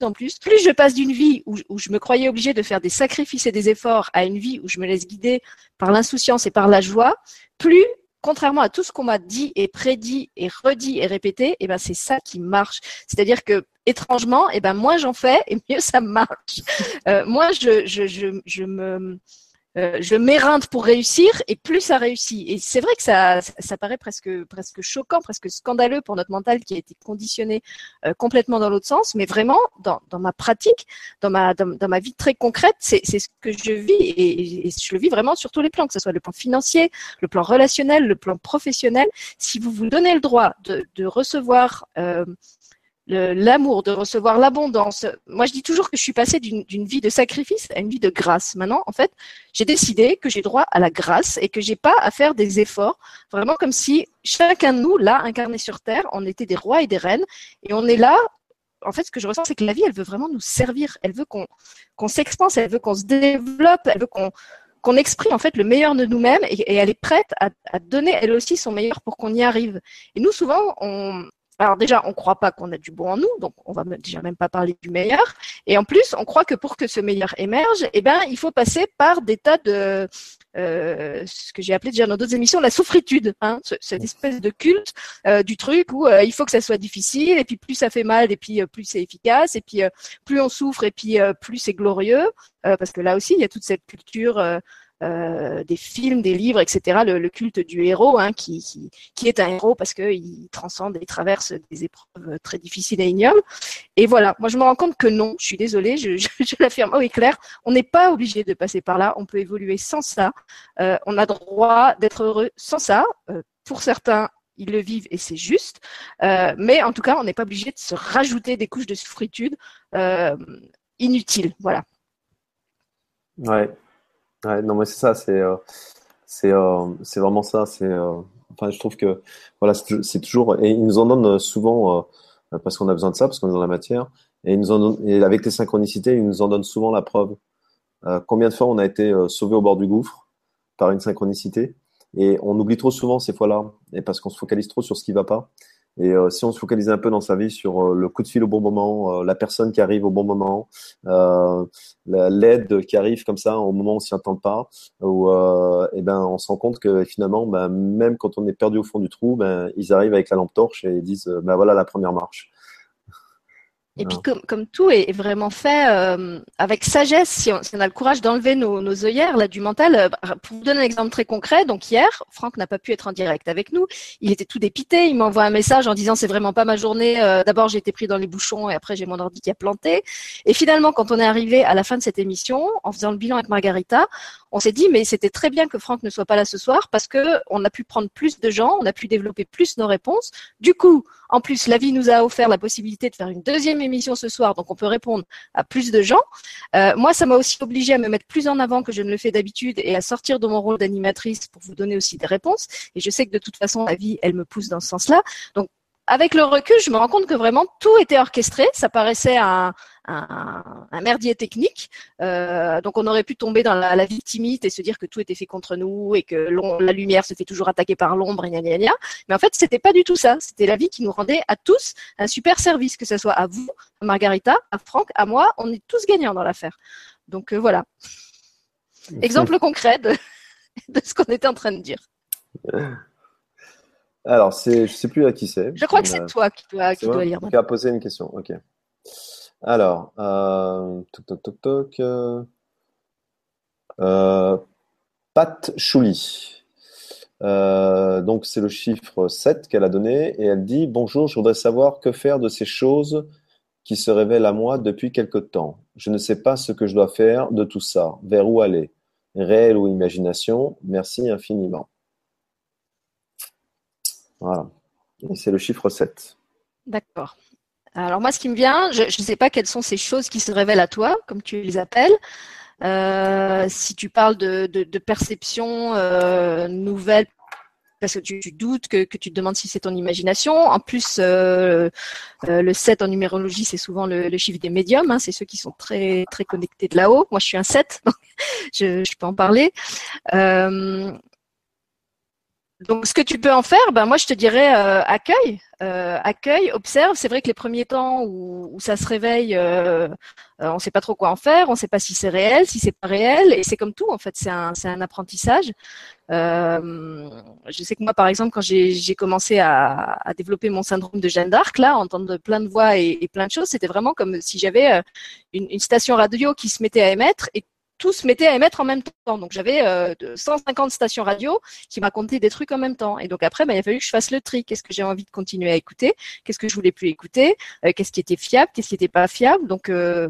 en plus. Plus je passe d'une vie où, où, je me croyais obligée de faire des sacrifices et des efforts à une vie où je me laisse guider par l'insouciance et par la joie, plus contrairement à tout ce qu'on m'a dit et prédit et redit et répété, et eh ben c'est ça qui marche. C'est-à-dire que étrangement, et eh ben moins j'en fais et mieux ça marche. Euh, moi, je, je, je, je me euh, je m'éreinte pour réussir et plus ça réussit. Et c'est vrai que ça, ça, paraît presque, presque choquant, presque scandaleux pour notre mental qui a été conditionné euh, complètement dans l'autre sens. Mais vraiment, dans, dans ma pratique, dans ma, dans, ma vie très concrète, c'est ce que je vis et, et, je le vis vraiment sur tous les plans, que ce soit le plan financier, le plan relationnel, le plan professionnel. Si vous vous donnez le droit de, de recevoir euh, l'amour, de recevoir l'abondance. Moi, je dis toujours que je suis passée d'une vie de sacrifice à une vie de grâce. Maintenant, en fait, j'ai décidé que j'ai droit à la grâce et que j'ai pas à faire des efforts. Vraiment comme si chacun de nous, là, incarné sur Terre, on était des rois et des reines. Et on est là. En fait, ce que je ressens, c'est que la vie, elle veut vraiment nous servir. Elle veut qu'on qu'on s'expanse, elle veut qu'on se développe, elle veut qu'on exprime en fait le meilleur de nous-mêmes et, et, elle est prête à, à, donner elle aussi son meilleur pour qu'on y arrive. Et nous, souvent, on, alors déjà, on ne croit pas qu'on a du bon en nous, donc on va déjà même pas parler du meilleur. Et en plus, on croit que pour que ce meilleur émerge, eh ben, il faut passer par des tas de euh, ce que j'ai appelé déjà dans d'autres émissions la souffritude, hein, cette espèce de culte euh, du truc où euh, il faut que ça soit difficile, et puis plus ça fait mal, et puis euh, plus c'est efficace, et puis euh, plus on souffre, et puis plus c'est glorieux, parce que là aussi il y a toute cette culture euh, des films, des livres, etc. Le, culte du héros, hein, qui, est un héros parce qu'il transcende et traverse des épreuves très difficiles et ignobles. Et voilà, moi je me rends compte que non, je suis désolée, je, l'affirme haut et clair, on n'est pas obligé de passer par là, on peut évoluer sans ça, euh, on a droit d'être heureux sans ça. Euh, pour certains, ils le vivent et c'est juste. Mais en tout cas, on n'est pas obligé de se rajouter des couches de souffritude inutiles. Voilà. Ouais, Ouais, non, mais c'est ça, c'est euh, c'est euh, c'est vraiment ça. C'est euh, enfin, je trouve que voilà, c'est toujours et ils nous en donnent souvent parce qu'on a besoin de ça, parce qu'on est dans la matière. Et, ils nous en donnent, et avec les synchronicités, ils nous en donnent souvent la preuve. combien de fois on a été sauvé au bord du gouffre par une synchronicité et on oublie trop souvent ces fois-là, et parce qu'on se focalise trop sur ce qui va pas. Et euh, si on se focalise un peu dans sa vie sur euh, le coup de fil au bon moment, euh, la personne qui arrive au bon moment, l'aide qui arrive comme ça au moment où on s'y attend pas, ou eh ben on se rend compte que finalement, ben, même quand on est perdu au fond du trou, ben ils arrivent avec la lampe torche et ils disent ben voilà la première marche. Et puis comme, comme tout est vraiment fait euh, avec sagesse, si on, si on, a le courage d'enlever nos, nos œillères là du mental. Euh, pour vous donner un exemple très concret, donc hier, Franck n'a pas pu être en direct avec nous. Il était tout dépité. Il m'envoie un message en disant c'est vraiment pas ma journée. Euh, D'abord j'ai été pris dans les bouchons et après j'ai mon ordi qui a planté. Et finalement, quand on est arrivé à la fin de cette émission, en faisant le bilan avec Margarita, on s'est dit mais c'était très bien que Franck ne soit pas là ce soir parce que on a pu prendre plus de gens, on a pu développer plus nos réponses. Du coup, en plus, la vie nous a offert la possibilité de faire une deuxième émission ce soir, donc on peut répondre à plus de gens. Euh, moi, ça m'a aussi obligé à me mettre plus en avant que je ne le fais d'habitude et à sortir de mon rôle d'animatrice pour vous donner aussi des réponses. Et je sais que de toute façon, la vie, elle me pousse dans ce sens-là. Donc avec le recul, je me rends compte que vraiment tout était orchestré. Ça paraissait un, un, merdier technique. Euh, donc on aurait pu tomber dans la, la, victimite et se dire que tout était fait contre nous et que la lumière se fait toujours attaquer par l'ombre et gna gna gna. Mais en fait, c'était pas du tout ça. C'était la vie qui nous rendait à tous un super service, que ce soit à vous, à Margarita, à Franck, à moi. On est tous gagnants dans l'affaire. Donc euh, voilà. Exemple concret de, ce qu'on était en train de dire. Alors, je sais plus à qui c'est. Je crois que c'est toi qui dois, qui dois lire. Qui a posé une question. Ok. Alors, euh, toc. Euh, Pat Chouli. Euh, donc, c'est le chiffre 7 qu'elle a donné et elle dit Bonjour, je voudrais savoir que faire de ces choses qui se révèlent à moi depuis quelque temps. Je ne sais pas ce que je dois faire de tout ça, vers où aller, réel ou imagination? Merci infiniment. Voilà. C'est le chiffre 7. D'accord. Alors moi, ce qui me vient, je ne sais pas quelles sont ces choses qui se révèlent à toi, comme tu les appelles. Euh, si tu parles de, perception euh, nouvelle, parce que tu, doutes, que, tu te demandes si c'est ton imagination. En plus, euh, le 7 en numérologie, c'est souvent le, chiffre des médiums. Hein, c'est ceux qui sont très très connectés de là-haut. Moi, je suis un 7, donc je peux en parler. Donc, ce que tu peux en faire, ben moi, je te dirais euh, accueil, euh, accueil, observe. C'est vrai que les premiers temps où, ça se réveille, euh, on ne sait pas trop quoi en faire, on ne sait pas si c'est réel, si c'est pas réel, et c'est comme tout en fait, c'est un, un apprentissage. je sais que moi, par exemple, quand j'ai, commencé à, développer mon syndrome de Jeanne d'Arc, là, entendre plein de voix et, plein de choses, c'était vraiment comme si j'avais une, une, station radio qui se mettait à émettre et tous se mettaient à émettre en même temps. Donc j'avais 150 euh, stations radio qui racontaient des trucs en même temps. Et donc après, bah, il a fallu que je fasse le tri. Qu'est-ce que j'ai envie de continuer à écouter? Qu'est-ce que je voulais plus écouter? Euh, Qu'est-ce qui était fiable? Qu'est-ce qui n'était pas fiable? Donc euh,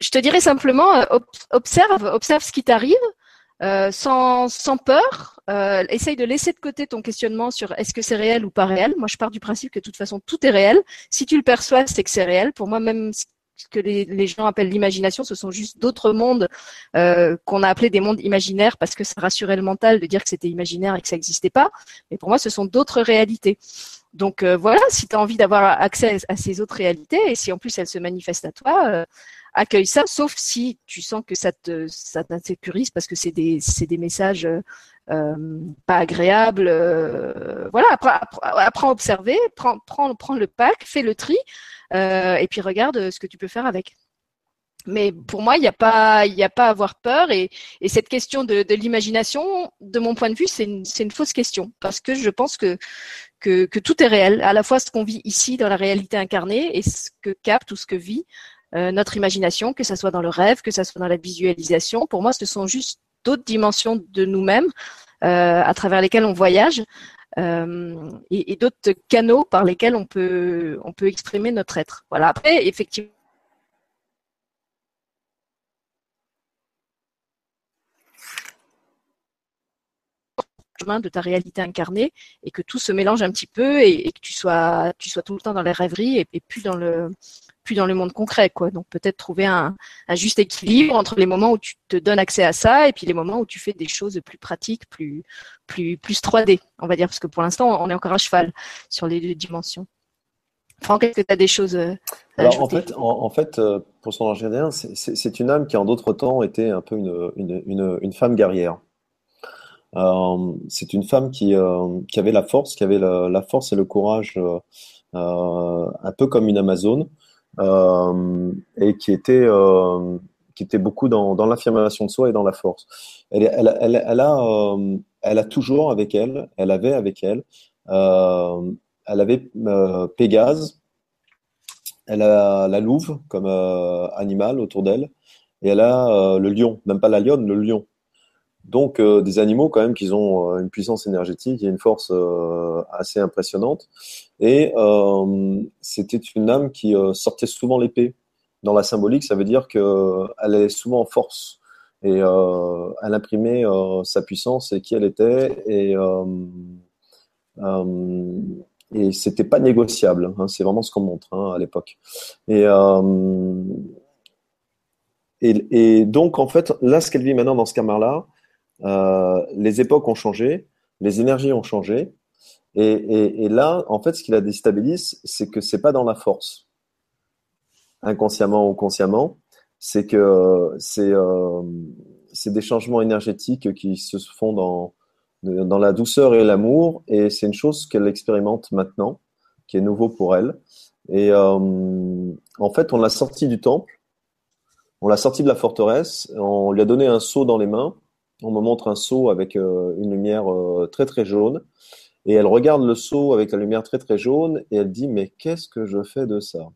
je te dirais simplement, observe, observe ce qui t'arrive. sans, sans peur, essaye de laisser de côté ton questionnement sur est-ce que c'est réel ou pas réel. Moi, je pars du principe que de toute façon, tout est réel. Si tu le perçois, c'est que c'est réel. Pour moi, même ce que les, gens appellent l'imagination, ce sont juste d'autres mondes euh, qu'on a appelés des mondes imaginaires parce que ça rassurait le mental de dire que c'était imaginaire et que ça n'existait pas. Mais pour moi, ce sont d'autres réalités. Donc euh, voilà, si tu as envie d'avoir accès à ces autres réalités et si en plus elles se manifestent à toi, euh, accueille ça, sauf si tu sens que ça t'insécurise parce que c'est des messages pas agréables. voilà, apprends, à observer, prends, prends, prends le pack, fais le tri. Euh, et puis regarde euh, ce que tu peux faire avec. Mais pour moi, il n'y a pas, il a pas à avoir peur. Et, cette question de, l'imagination, de mon point de vue, c'est une, fausse question parce que je pense que, que, tout est réel, à la fois ce qu'on vit ici dans la réalité incarnée et ce que capte ou ce que vit euh, notre imagination, que ce soit dans le rêve, que ce soit dans la visualisation. Pour moi, ce sont juste d'autres dimensions de nous-mêmes à travers lesquelles on voyage. Euh, et, d'autres canaux par lesquels on peut, on peut exprimer notre être. Voilà. Après, effectivement, de ta réalité incarnée et que tout se mélange un petit peu et, que tu sois, tu sois tout le temps dans les rêveries et, et plus dans le, plus dans le monde concret, quoi. Donc peut-être trouver un, juste équilibre entre les moments où tu te donnes accès à ça et puis les moments où tu fais des choses plus pratiques, plus plus plus 3D, on va dire, parce que pour l'instant on est encore à cheval sur les deux dimensions. Franck, est-ce que tu as des choses euh, à Alors, en fait, en, fait, euh, pour son ingénieur, c'est une âme qui en d'autres temps était un peu une, une, une, femme guerrière. Euh, c'est une femme qui, qui avait la force, qui avait la, force et le courage, un peu comme une Amazone, euh, et qui était euh, qui était beaucoup dans, l'affirmation de soi et dans la force. Elle, elle, elle, a, euh, elle a toujours avec elle, elle avait avec elle, euh, elle avait euh, Pégase, elle a la louve comme animal autour d'elle, et elle a le lion, même pas la lionne, le lion. Donc euh, des animaux quand même qui ont euh, une puissance énergétique et une force euh, assez impressionnante. Et c'était une âme qui sortait souvent l'épée. Dans la symbolique, ça veut dire qu'elle est souvent en force et elle imprimait sa puissance et qui elle était et et c'était pas négociable. Hein, c'est vraiment ce qu'on montre hein, à l'époque. Et, et, et, donc, en fait, là, ce qu'elle vit maintenant dans ce camar-là, euh, les époques ont changé, les énergies ont changé. Et, là, en fait, ce qui la déstabilise, c'est que c'est pas dans la force. inconsciemment ou consciemment, c'est que c'est c'est des changements énergétiques qui se font dans, dans la douceur et l'amour, et c'est une chose qu'elle expérimente maintenant, qui est nouveau pour elle. Et euh, en fait, on l'a sorti du temple, on l'a sorti de la forteresse, on lui a donné un seau dans les mains. On me montre un seau avec euh, une lumière euh, très très jaune, et elle regarde le seau avec la lumière très très jaune, et elle dit mais qu'est-ce que je fais de ça?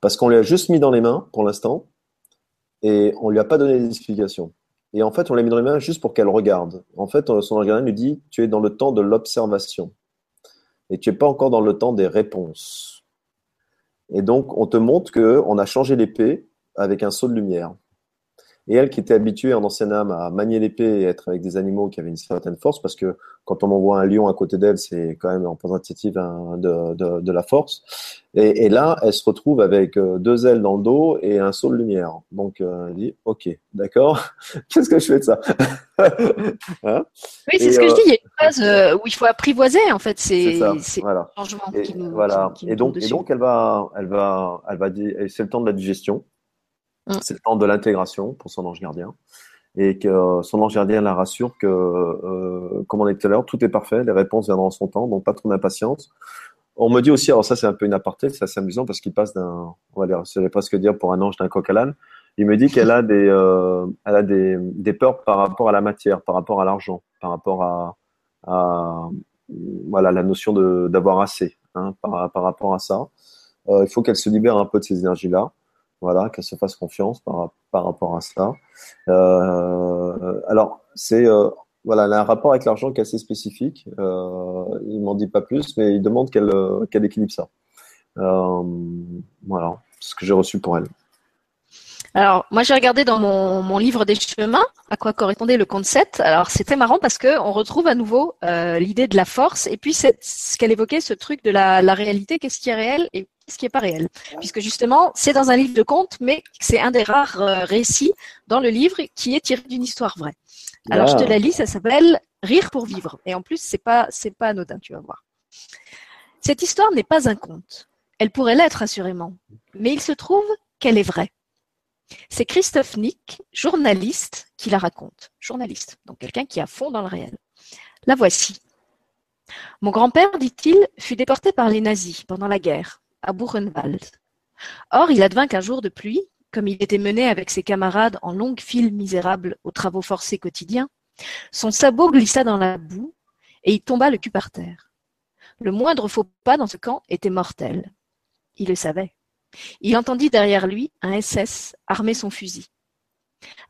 Parce qu'on lui a juste mis dans les mains pour l'instant, et on lui a pas donné d'explication. Et en fait, on l'a mis dans les mains juste pour qu'elle regarde. En fait, son gardien lui dit Tu es dans le temps de l'observation. Et tu n'es pas encore dans le temps des réponses. Et donc, on te montre qu'on a changé l'épée avec un saut de lumière. Et elle, qui était habituée en ancienne âme à manier l'épée et être avec des animaux qui avaient une certaine force, parce que quand on envoie un lion à côté d'elle, c'est quand même représentatif de, de, de, la force. Et, et, là, elle se retrouve avec euh, deux ailes dans le dos et un saut de lumière. Donc, euh, elle dit, OK, d'accord, qu'est-ce que je fais de ça? Hein? Oui, c'est ce que je dis. Il y a une phase euh, où il faut apprivoiser, en fait, ces, voilà. changements et, qui nous, voilà. et donc, et donc, elle va, elle va, elle va c'est le temps de la digestion. Mm. C'est le temps de l'intégration pour son ange gardien. Et que euh, son ange gardien la rassure que, euh, comme on a dit tout à l'heure, tout est parfait, les réponses viendront en son temps, donc pas trop d'impatience. On me dit aussi, alors ça c'est un peu une aparté, c'est assez amusant parce qu'il passe d'un, on va dire, je vais presque dire pour un ange d'un coq à l'âne. Il me dit qu'elle a des, euh, elle a des, des peurs par rapport à la matière, par rapport à l'argent, par rapport à, voilà la notion d'avoir assez, hein, par, par rapport à ça. Il faut qu'elle se libère un peu de ces énergies-là. Voilà, qu'elle se fasse confiance par, par rapport à cela. Euh, alors, c'est euh, voilà, elle a un rapport avec l'argent qui est assez spécifique. Euh, il m'en dit pas plus, mais il demande qu'elle euh, qu'elle équilibre ça. Voilà, ce que j'ai reçu pour elle. Alors, moi, j'ai regardé dans mon, mon, livre des chemins à quoi correspondait le conte 7. Alors, c'était marrant parce que on retrouve à nouveau l'idée de la force et puis ce qu'elle évoquait, ce truc de la, la réalité, qu'est-ce qui est réel et ce qui n'est pas réel. Puisque justement, c'est dans un livre de contes, mais c'est un des rares euh, récits dans le livre qui est tiré d'une histoire vraie. Alors, je te la lis, ça s'appelle Rire pour vivre. Et en plus, c'est pas, pas anodin, tu vas voir. Cette histoire n'est pas un conte. Elle pourrait l'être, assurément. Mais il se trouve qu'elle est vraie. C'est Christophe Nick, journaliste, qui la raconte. Journaliste, donc quelqu'un qui à fond dans le réel. La voici. Mon grand-père, dit-il, fut déporté par les nazis pendant la guerre, à Buchenwald. Or, il advint qu'un jour de pluie, comme il était mené avec ses camarades en longue file misérable aux travaux forcés quotidiens, son sabot glissa dans la boue et il tomba le cul par terre. Le moindre faux pas dans ce camp était mortel. Il le savait. Il entendit derrière lui un SS armer son fusil.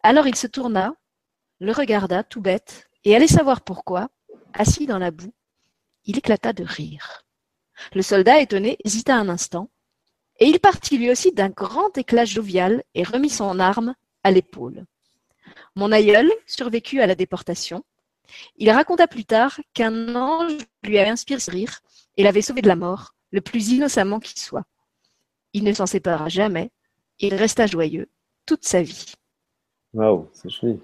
Alors il se tourna, le regarda tout bête, et allait savoir pourquoi, assis dans la boue, il éclata de rire. Le soldat étonné hésita un instant, et il partit lui aussi d'un grand éclat jovial et remit son arme à l'épaule. Mon aïeul survécut à la déportation. Il raconta plus tard qu'un ange lui avait inspiré ce rire et l'avait sauvé de la mort, le plus innocemment qui soit. Il ne s'en sépara jamais. Il resta joyeux toute sa vie. Waouh, c'est chouette.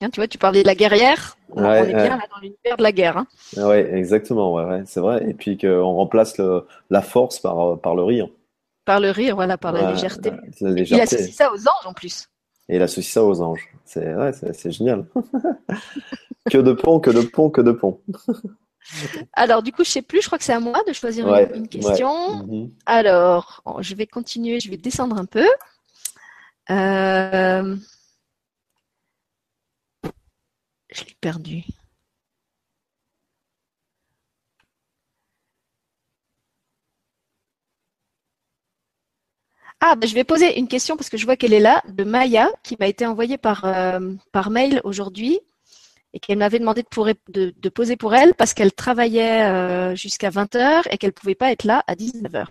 Hein, tu vois, tu parlais de la guerrière. on est bien là dans l'univers de la guerre. Hein. Oui, exactement. Ouais, c'est vrai. Et puis qu'on remplace la force par, par le rire. Par le rire, voilà, par la légèreté. Il associe ça aux anges en plus. Et il associe ça aux anges. C'est ouais, génial. que de pont, que de pont, que de pont. Alors, du coup, je sais plus, je crois que c'est à moi de choisir une, question. Mhm. Alors, je vais continuer, je vais descendre un peu. Euh, je l'ai perdu. Ah, ben, je vais poser une question parce que je vois qu'elle est là, de Maya, qui m'a été envoyée par, euh, mail aujourd'hui et qu'elle m'avait demandé de, de, poser pour elle parce qu'elle travaillait euh, jusqu'à 20h et qu'elle ne pouvait pas être là à 19h.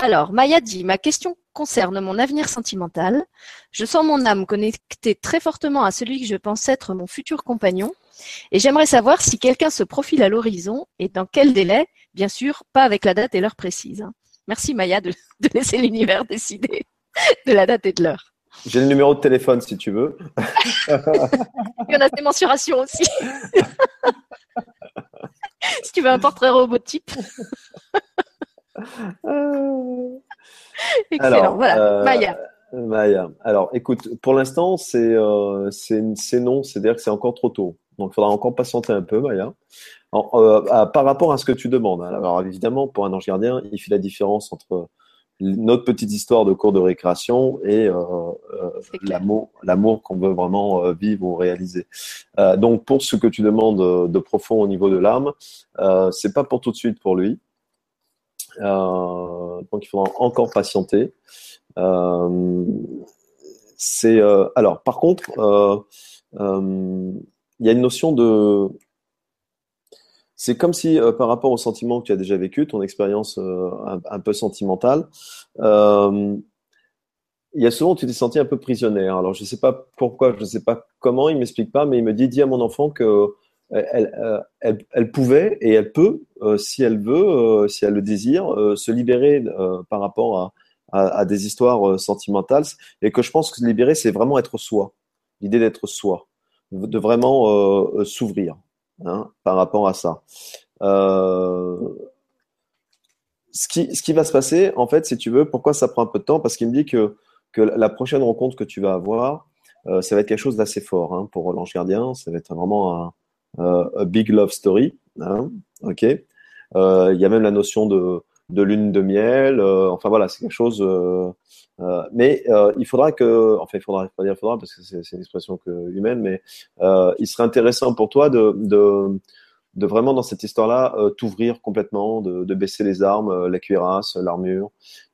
Alors, Maya dit, ma question concerne mon avenir sentimental. Je sens mon âme connectée très fortement à celui que je pense être mon futur compagnon et j'aimerais savoir si quelqu'un se profile à l'horizon et dans quel délai, bien sûr, pas avec la date et l'heure précise. Merci Maya de laisser l'univers décider de la date et de l'heure. J'ai le numéro de téléphone si tu veux. Il y en a des mensurations aussi. si tu veux un portrait robotype. Excellent. voilà, Maya. Maya. Alors, écoute, pour l'instant, c'est c'est non, c'est-à-dire que c'est encore trop tôt. Donc, il faudra encore patienter un peu, Maya. par rapport à ce que tu demandes. Hein. Alors, évidemment, pour un ange gardien, il fait la différence entre notre petite histoire de cours de récréation et euh, euh, l'amour, l'amour qu'on veut vraiment euh, vivre ou réaliser. donc pour ce que tu demandes de profond au niveau de l'âme, c'est pas pour tout de suite pour lui. Donc il faudra encore patienter. c'est alors par contre, il y a une notion de c'est comme si, euh, par rapport au sentiment que tu as déjà vécu, ton expérience euh, un, peu sentimentale, euh, il y a souvent tu t'es senti un peu prisonnière. Alors je ne sais pas pourquoi, je ne sais pas comment, il m'explique pas, mais il me dit dis à mon enfant que elle, elle, pouvait et elle peut, si elle veut, si elle le désire, se libérer par rapport à, des histoires sentimentales, et que je pense que se libérer, c'est vraiment être soi, l'idée d'être soi, de vraiment s'ouvrir. Hein, par rapport à ça. Euh, ce, qui, va se passer, en fait, si tu veux, pourquoi ça prend un peu de temps? Parce qu'il me dit que, la prochaine rencontre que tu vas avoir, euh, ça va être quelque chose d'assez fort hein, pour l'ange gardien. Ça va être vraiment un, euh, big love story. Hein, ok. Il y a même la notion de, de lune de miel. enfin voilà, c'est quelque chose euh, mais euh, il faudra que, enfin, il faudra, pas dire faudra parce que c'est une expression humaine, mais euh, il serait intéressant pour toi de, de, de vraiment dans cette histoire-là t'ouvrir complètement, de, de, baisser les armes, la cuirasse, l'armure,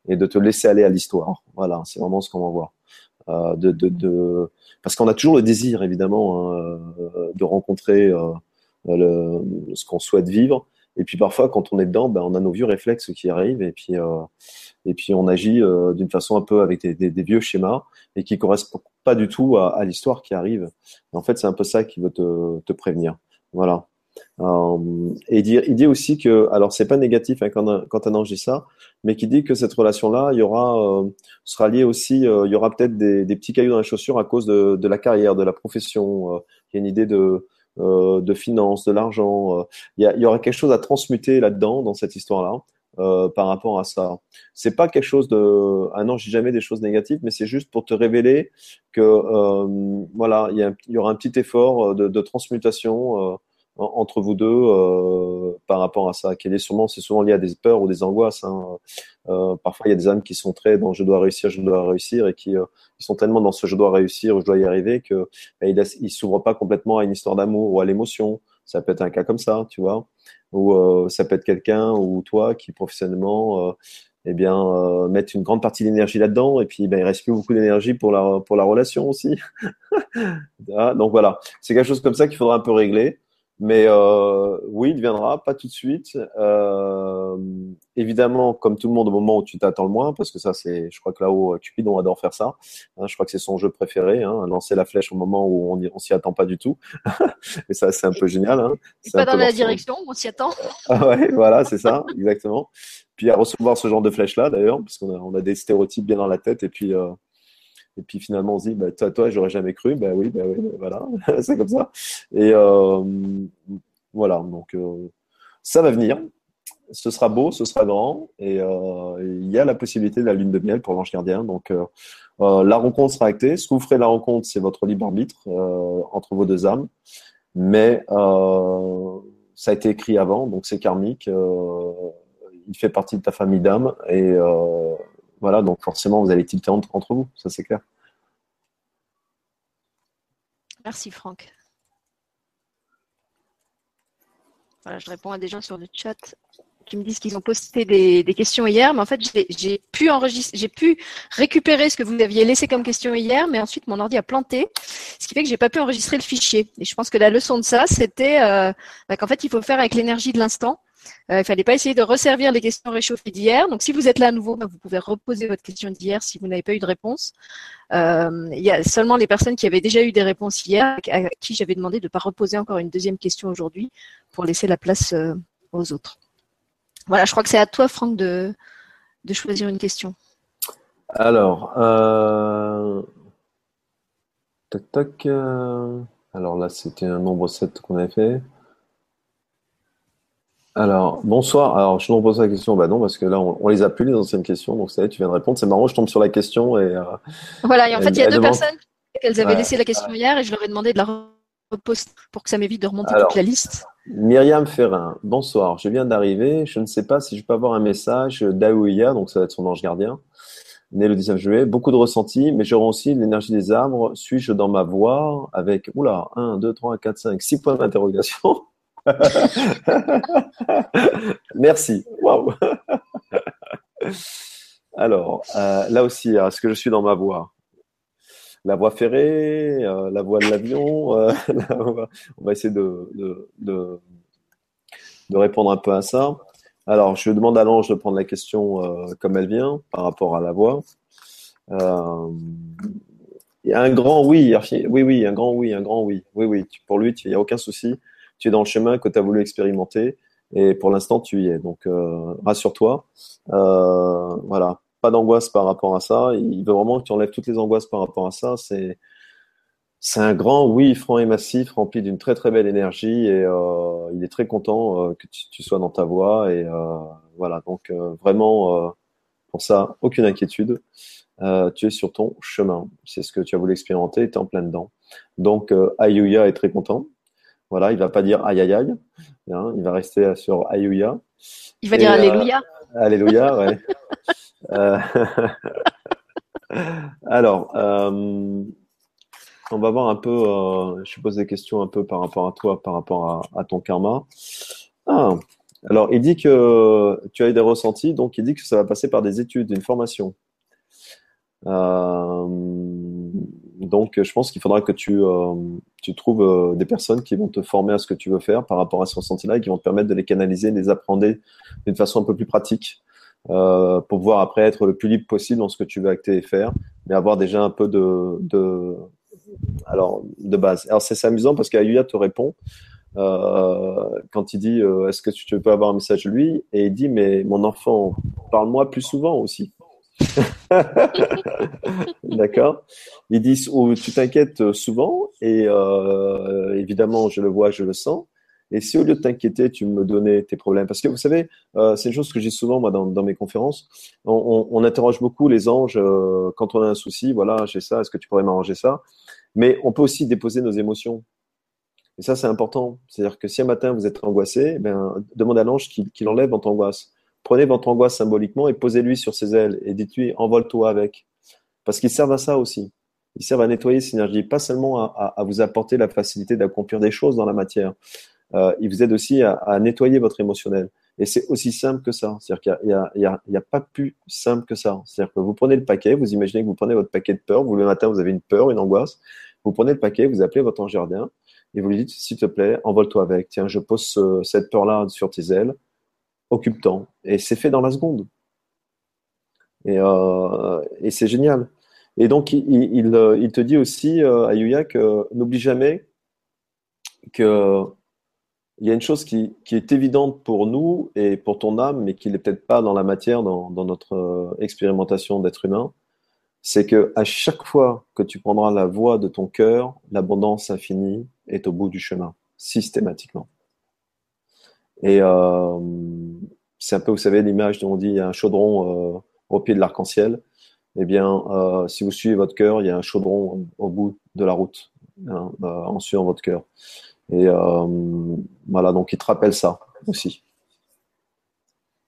et de te laisser aller à l'histoire. Voilà, c'est vraiment ce qu'on va voir. Euh, de, de, de, parce qu'on a toujours le désir, évidemment, hein, de rencontrer le, ce qu'on souhaite vivre. Et puis parfois, quand on est dedans, ben, on a nos vieux réflexes qui arrivent, et puis et puis on agit euh, d'une façon un peu avec des, des, des, vieux schémas et qui correspondent pas du tout à, à l'histoire qui arrive. en fait, c'est un peu ça qui veut te, te prévenir. Voilà. Euh, et il dit, il dit aussi que, alors c'est pas négatif hein, quand, un, quand un ange dit ça, mais qui dit que cette relation-là, il y aura, euh, sera liée aussi, euh, il y aura peut-être des, des, petits cailloux dans la chaussure à cause de, de la carrière, de la profession. il y a une idée de, de finance, de l'argent. il, y a, il y aura quelque chose à transmuter là-dedans, dans cette histoire-là. Euh, par rapport à ça. C'est pas quelque chose de, ah non, j'ai jamais des choses négatives, mais c'est juste pour te révéler que euh, voilà, il y, aura un petit effort euh, de, de transmutation euh, entre vous deux euh, par rapport à ça. Qui est souvent, c'est souvent lié à des peurs ou des angoisses. Hein. parfois, il y a des âmes qui sont très dans je dois réussir, je dois réussir, et qui ils sont tellement dans ce je dois réussir, je dois y arriver que bah, ils, s'ouvrent pas complètement à une histoire d'amour ou à l'émotion. Ça peut être un cas comme ça, tu vois ou euh, ça peut être quelqu'un ou toi qui professionnellement euh, eh bien euh, mettre une grande partie d'énergie là-dedans et puis ben, il reste plus beaucoup d'énergie pour la pour la relation aussi. Ah, donc voilà, c'est quelque chose comme ça qu'il faudra un peu régler. Mais euh, oui, il viendra, pas tout de suite. Euh, évidemment, comme tout le monde, au moment où tu t'attends le moins, parce que ça, c'est, je crois que là-haut, Cupidon adore faire ça. Hein, je crois que c'est son jeu préféré, hein, lancer la flèche au moment où on, on s'y attend pas du tout. Et ça, c'est un peu génial. Hein. pas dans la direction où on s'y attend. ah ouais, voilà, c'est ça, exactement. Puis à recevoir ce genre de flèche-là, d'ailleurs, parce qu'on a, on a des stéréotypes bien dans la tête, et puis. Euh, et puis finalement, on se dit, bah, toi, toi j'aurais jamais cru. Ben oui, ben oui, ben voilà, c'est comme ça. Et euh, voilà, donc euh, ça va venir. Ce sera beau, ce sera grand, et euh, il y a la possibilité de la lune de miel pour l'ange gardien. Donc la rencontre sera actée. Ce que vous ferez la rencontre, c'est votre libre arbitre entre vos deux âmes, mais ça a été écrit avant, donc c'est karmique. il fait partie de ta famille d'âmes et voilà, donc forcément, vous allez tilter entre, vous, ça c'est clair. Merci Franck. Voilà, je réponds à des gens sur le chat qui me disent qu'ils ont posté des, questions hier, mais en fait, j'ai pu pu récupérer ce que vous aviez laissé comme question hier, mais ensuite mon ordi a planté, ce qui fait que j'ai pas pu enregistrer le fichier. Et je pense que la leçon de ça, c'était euh, bah, qu'en fait, il faut faire avec l'énergie de l'instant. Euh, il ne fallait pas essayer de resservir les questions réchauffées d'hier. Donc, si vous êtes là à nouveau, bah, vous pouvez reposer votre question d'hier si vous n'avez pas eu de réponse. Euh, il y a seulement les personnes qui avaient déjà eu des réponses hier, à qui j'avais demandé de ne pas reposer encore une deuxième question aujourd'hui pour laisser la place euh, aux autres. Voilà, je crois que c'est à toi, Franck, de, choisir une question. Alors, tac, tac. Alors là, c'était un nombre 7 qu'on avait fait. Alors, bonsoir. Alors, je nous repose la question. Bah non, parce que là, on, les a plus, les anciennes questions. Donc, ça y est, tu viens de répondre. C'est marrant, je tombe sur la question. Et, euh, voilà, et en fait, il y a deux personnes qu'elles avaient laissé la question hier et je leur ai demandé de la reposter pour que ça m'évite de remonter toute la liste. Myriam Ferrin, bonsoir. Je viens d'arriver. Je ne sais pas si je peux avoir un message d'Aouia, donc ça va être son ange gardien, né le 19 juillet. Beaucoup de ressentis, mais j'aurai aussi l'énergie des arbres. Suis-je dans ma voie avec, oula, 1, 2, 3, 4, 5, 6 points d'interrogation? Merci. Alors, euh, là aussi, est-ce que je suis dans ma voie? La voie ferrée, euh, la voie de l'avion euh, On va essayer de, de, répondre un peu à ça. Alors, je demande à l'ange de prendre la question comme elle vient par rapport à la voie. Il y a un grand oui, oui, oui, un grand oui, un grand oui. Oui, oui, pour lui, il n'y a aucun souci tu es dans le chemin que tu as voulu expérimenter et pour l'instant tu y es. Donc euh, rassure-toi. Euh, voilà, pas d'angoisse par rapport à ça. Il veut vraiment que tu enlèves toutes les angoisses par rapport à ça. C'est c'est un grand oui franc et massif rempli d'une très très belle énergie et euh, il est très content que tu, sois dans ta voie et voilà donc vraiment pour ça aucune inquiétude. tu es sur ton chemin. C'est ce que tu as voulu expérimenter, tu es en plein dedans. Donc Ayuya est très content. Voilà, il va pas dire aïe aïe aïe. Hein, il va rester sur Ayuya. Il va dire euh, Alléluia. Alléluia, ouais. Euh, alors, euh, on va voir un peu. je pose des questions un peu par rapport à toi, par rapport à, ton karma. Ah, alors, il dit que tu as eu des ressentis, donc il dit que ça va passer par des études, une formation. Euh, donc, je pense qu'il faudra que tu, euh, trouves euh, des personnes qui vont te former à ce que tu veux faire par rapport à ce ressenti-là et qui vont te permettre de les canaliser, de les apprendre d'une façon un peu plus pratique euh, pour pouvoir après être le plus libre possible dans ce que tu veux acter et faire, mais avoir déjà un peu de, alors de base. Alors c'est amusant parce qu'Ayuya te répond euh, quand il dit est-ce que tu peux avoir un message de lui? Et il dit mais mon enfant parle-moi plus souvent aussi. D'accord Ils disent oh, tu t'inquiètes souvent, et euh, évidemment, je le vois, je le sens. Et si au lieu de t'inquiéter, tu me donnais tes problèmes, parce que vous savez, euh, c'est une chose que j'ai souvent moi dans, mes conférences, on, interroge beaucoup les anges euh, quand on a un souci, voilà, j'ai ça, est-ce que tu pourrais m'arranger ça? Mais on peut aussi déposer nos émotions. Et ça, c'est important. C'est-à-dire que si un matin vous êtes angoissé, ben, demande à l'ange qu'il enlève votre angoisse. Prenez votre angoisse symboliquement et posez-lui sur ses ailes et dites-lui envole-toi avec. Parce qu'ils servent à ça aussi. Ils servent à nettoyer cette énergie, pas seulement à, vous apporter la facilité d'accomplir des choses dans la matière. Euh, ils vous aident aussi à, nettoyer votre émotionnel. Et c'est aussi simple que ça. C'est-à-dire qu'il n'y a, a, a, pas plus simple que ça. C'est-à-dire que vous prenez le paquet, vous imaginez que vous prenez votre paquet de peur, vous le matin vous avez une peur, une angoisse, vous prenez le paquet, vous appelez votre ange gardien et vous lui dites s'il te plaît, envole-toi avec. Tiens, je pose cette peur-là sur tes ailes occupe temps. Et c'est fait dans la seconde. Et, euh, et c'est génial. Et donc, il, il, il, te dit aussi, euh, Ayuya, que n'oublie jamais que il y a une chose qui, qui, est évidente pour nous et pour ton âme, mais qui n'est peut-être pas dans la matière, dans, dans notre euh, expérimentation d'être humain, c'est que à chaque fois que tu prendras la voie de ton cœur, l'abondance infinie est au bout du chemin, systématiquement. Et euh, c'est un peu, vous savez, l'image dont on dit il y a un chaudron euh, au pied de l'arc-en-ciel. Eh bien, euh, si vous suivez votre cœur, il y a un chaudron au bout de la route, hein, en suivant votre cœur. Et voilà, donc il te rappelle ça aussi.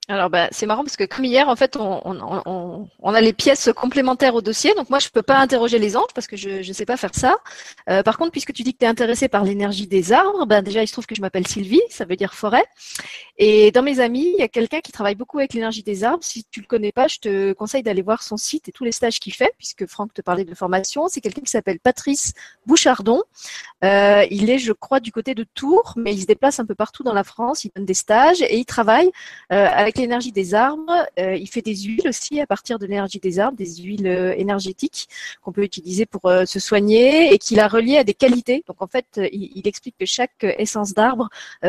Alors bah, c'est marrant parce que comme hier, en fait, on, a les pièces complémentaires au dossier. Donc moi, je peux pas interroger les anges parce que je ne sais pas faire ça. Euh, par contre, puisque tu dis que tu es intéressé par l'énergie des arbres, ben déjà, il se trouve que je m'appelle Sylvie, ça veut dire forêt. Et dans mes amis, il y a quelqu'un qui travaille beaucoup avec l'énergie des arbres. Si tu le connais pas, je te conseille d'aller voir son site et tous les stages qu'il fait, puisque Franck te parlait de formation. C'est quelqu'un qui s'appelle Patrice Bouchardon. Euh, il est, je crois, du côté de Tours, mais il se déplace un peu partout dans la France. Il donne des stages et il travaille euh, avec l'énergie des arbres. Euh, il fait des huiles aussi à partir de l'énergie des arbres, des huiles euh, énergétiques qu'on peut utiliser pour se soigner et qu'il a relié à des qualités. Donc en fait, il, explique que chaque essence d'arbre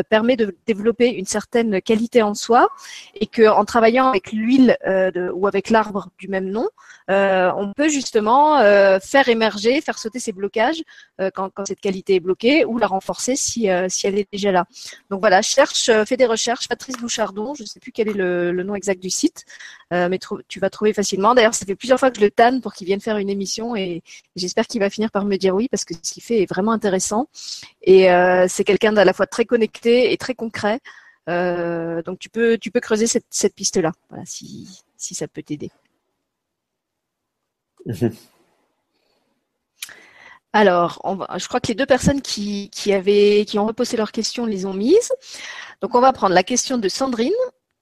permet de développer une certaine qualité en soi et que en travaillant avec l'huile ou avec l'arbre du même nom, on peut justement faire émerger, faire sauter ces blocages quand, quand, cette qualité est bloquée ou la renforcer si, si elle est déjà là. Donc voilà, cherche, fais des recherches. Patrice Bouchardon, je ne sais plus quel est le, nom exact du site, euh, mais tu vas trouver facilement. D'ailleurs, ça fait plusieurs fois que je le tanne pour qu'il vienne faire une émission et j'espère qu'il va finir par me dire oui parce que ce qu'il fait est vraiment intéressant. Et euh, c'est quelqu'un d'à la fois très connecté et très concret. Euh, donc tu peux, tu peux creuser cette, piste-là, voilà, si, si ça peut t'aider. Alors, je crois que les deux personnes qui, avaient, qui ont reposé leurs questions les ont mises. Donc, on va prendre la question de Sandrine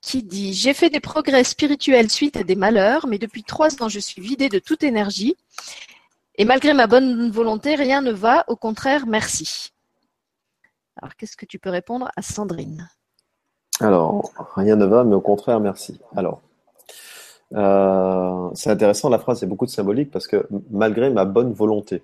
qui dit J'ai fait des progrès spirituels suite à des malheurs, mais depuis trois ans, je suis vidée de toute énergie. Et malgré ma bonne volonté, rien ne va. Au contraire, merci. Alors, qu'est-ce que tu peux répondre à Sandrine? Alors, rien ne va, mais au contraire, merci. Alors, euh, c'est intéressant, la phrase, c'est beaucoup de symbolique parce que malgré ma bonne volonté.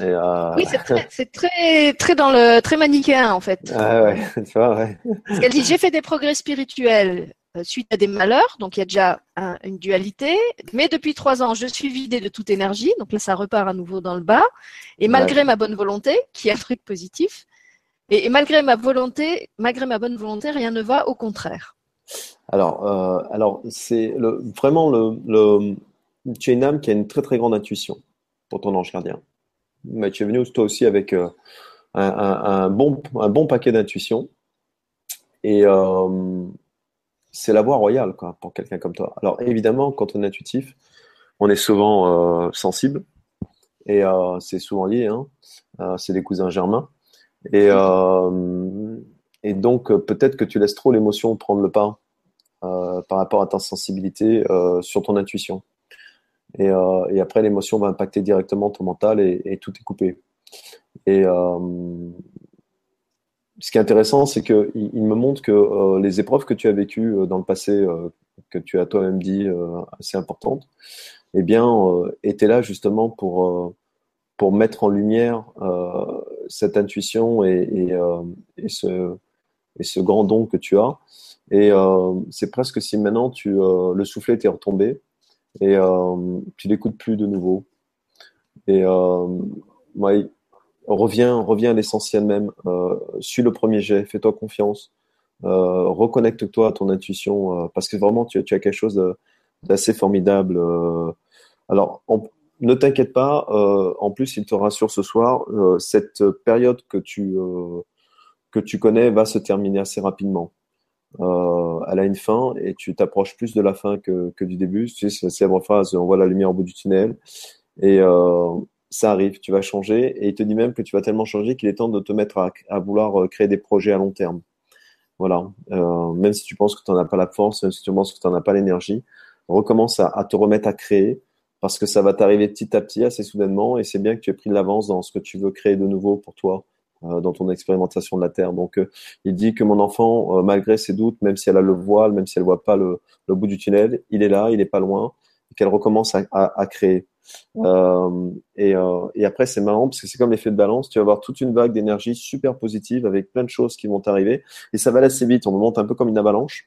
Euh, oui, c'est très, très, dans le très manichéen en fait. Ah ouais, tu vois, ouais. Parce qu'elle dit j'ai fait des progrès spirituels euh, suite à des malheurs, donc il y a déjà une dualité. Mais depuis trois ans, je suis vidée de toute énergie, donc là ça repart à nouveau dans le bas. Et malgré ma bonne volonté, qui est un truc positif, et, malgré ma volonté, malgré ma bonne volonté, rien ne va, au contraire. Alors, euh, alors c'est le, vraiment le, le, tu es une âme qui a une très très grande intuition pour ton ange gardien tu es venu toi aussi avec euh, un, bon, paquet d'intuition. Et euh, c'est la voie royale pour quelqu'un comme toi. Alors évidemment, quand on est intuitif, on est souvent euh, sensible. Et c'est souvent lié. Hein. c'est des cousins germains. Et donc peut-être que tu laisses trop l'émotion prendre le pas par rapport à ta sensibilité sur ton intuition. Euh, et, après, l'émotion va impacter directement ton mental et, tout est coupé. Et euh, ce qui est intéressant, c'est qu'il il me montre que euh, les épreuves que tu as vécues dans le passé, que tu as toi-même dit assez importantes, eh bien, étaient là justement pour, pour mettre en lumière cette intuition et, ce, grand don que tu as. Et c'est presque si maintenant tu, le soufflet était retombé et euh, tu l'écoutes plus de nouveau. Et euh, reviens, reviens à l'essentiel même. Euh, suis le premier jet, fais-toi confiance. Reconnecte-toi à ton intuition parce que vraiment tu, as quelque chose d'assez formidable. alors, ne t'inquiète pas. en plus, il te rassure ce soir. cette période que tu connais va se terminer assez rapidement. Euh, elle a une fin et tu t'approches plus de la fin que, du début. Tu sais, c'est la célèbre phrase on voit la lumière au bout du tunnel. Et euh, ça arrive, tu vas changer. Et il te dit même que tu vas tellement changer qu'il est temps de te mettre à, vouloir euh, créer des projets à long terme. Voilà. Même si tu penses que tu n'en as pas la force, même si tu penses que tu n'en as pas l'énergie, recommence à, à, te remettre à créer parce que ça va t'arriver petit à petit, assez soudainement. Et c'est bien que tu aies pris de l'avance dans ce que tu veux créer de nouveau pour toi dans ton expérimentation de la Terre. Donc, euh, il dit que mon enfant, euh, malgré ses doutes, même si elle a le voile, même si elle voit pas le, le bout du tunnel, il est là, il est pas loin, et qu'elle recommence à, à, à créer. Euh, et, euh, et, après, c'est marrant parce que c'est comme l'effet de balance. Tu vas avoir toute une vague d'énergie super positive avec plein de choses qui vont arriver et ça va aller assez vite. On monte un peu comme une avalanche.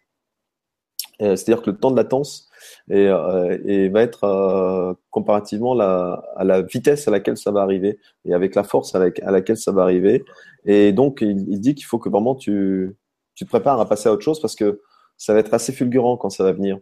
C'est-à-dire que le temps de latence et, euh, va être euh, comparativement la, à la vitesse à laquelle ça va arriver et avec la force à laquelle ça va arriver. Et donc, il, dit qu'il faut que vraiment tu, tu te prépares à passer à autre chose parce que ça va être assez fulgurant quand ça va venir.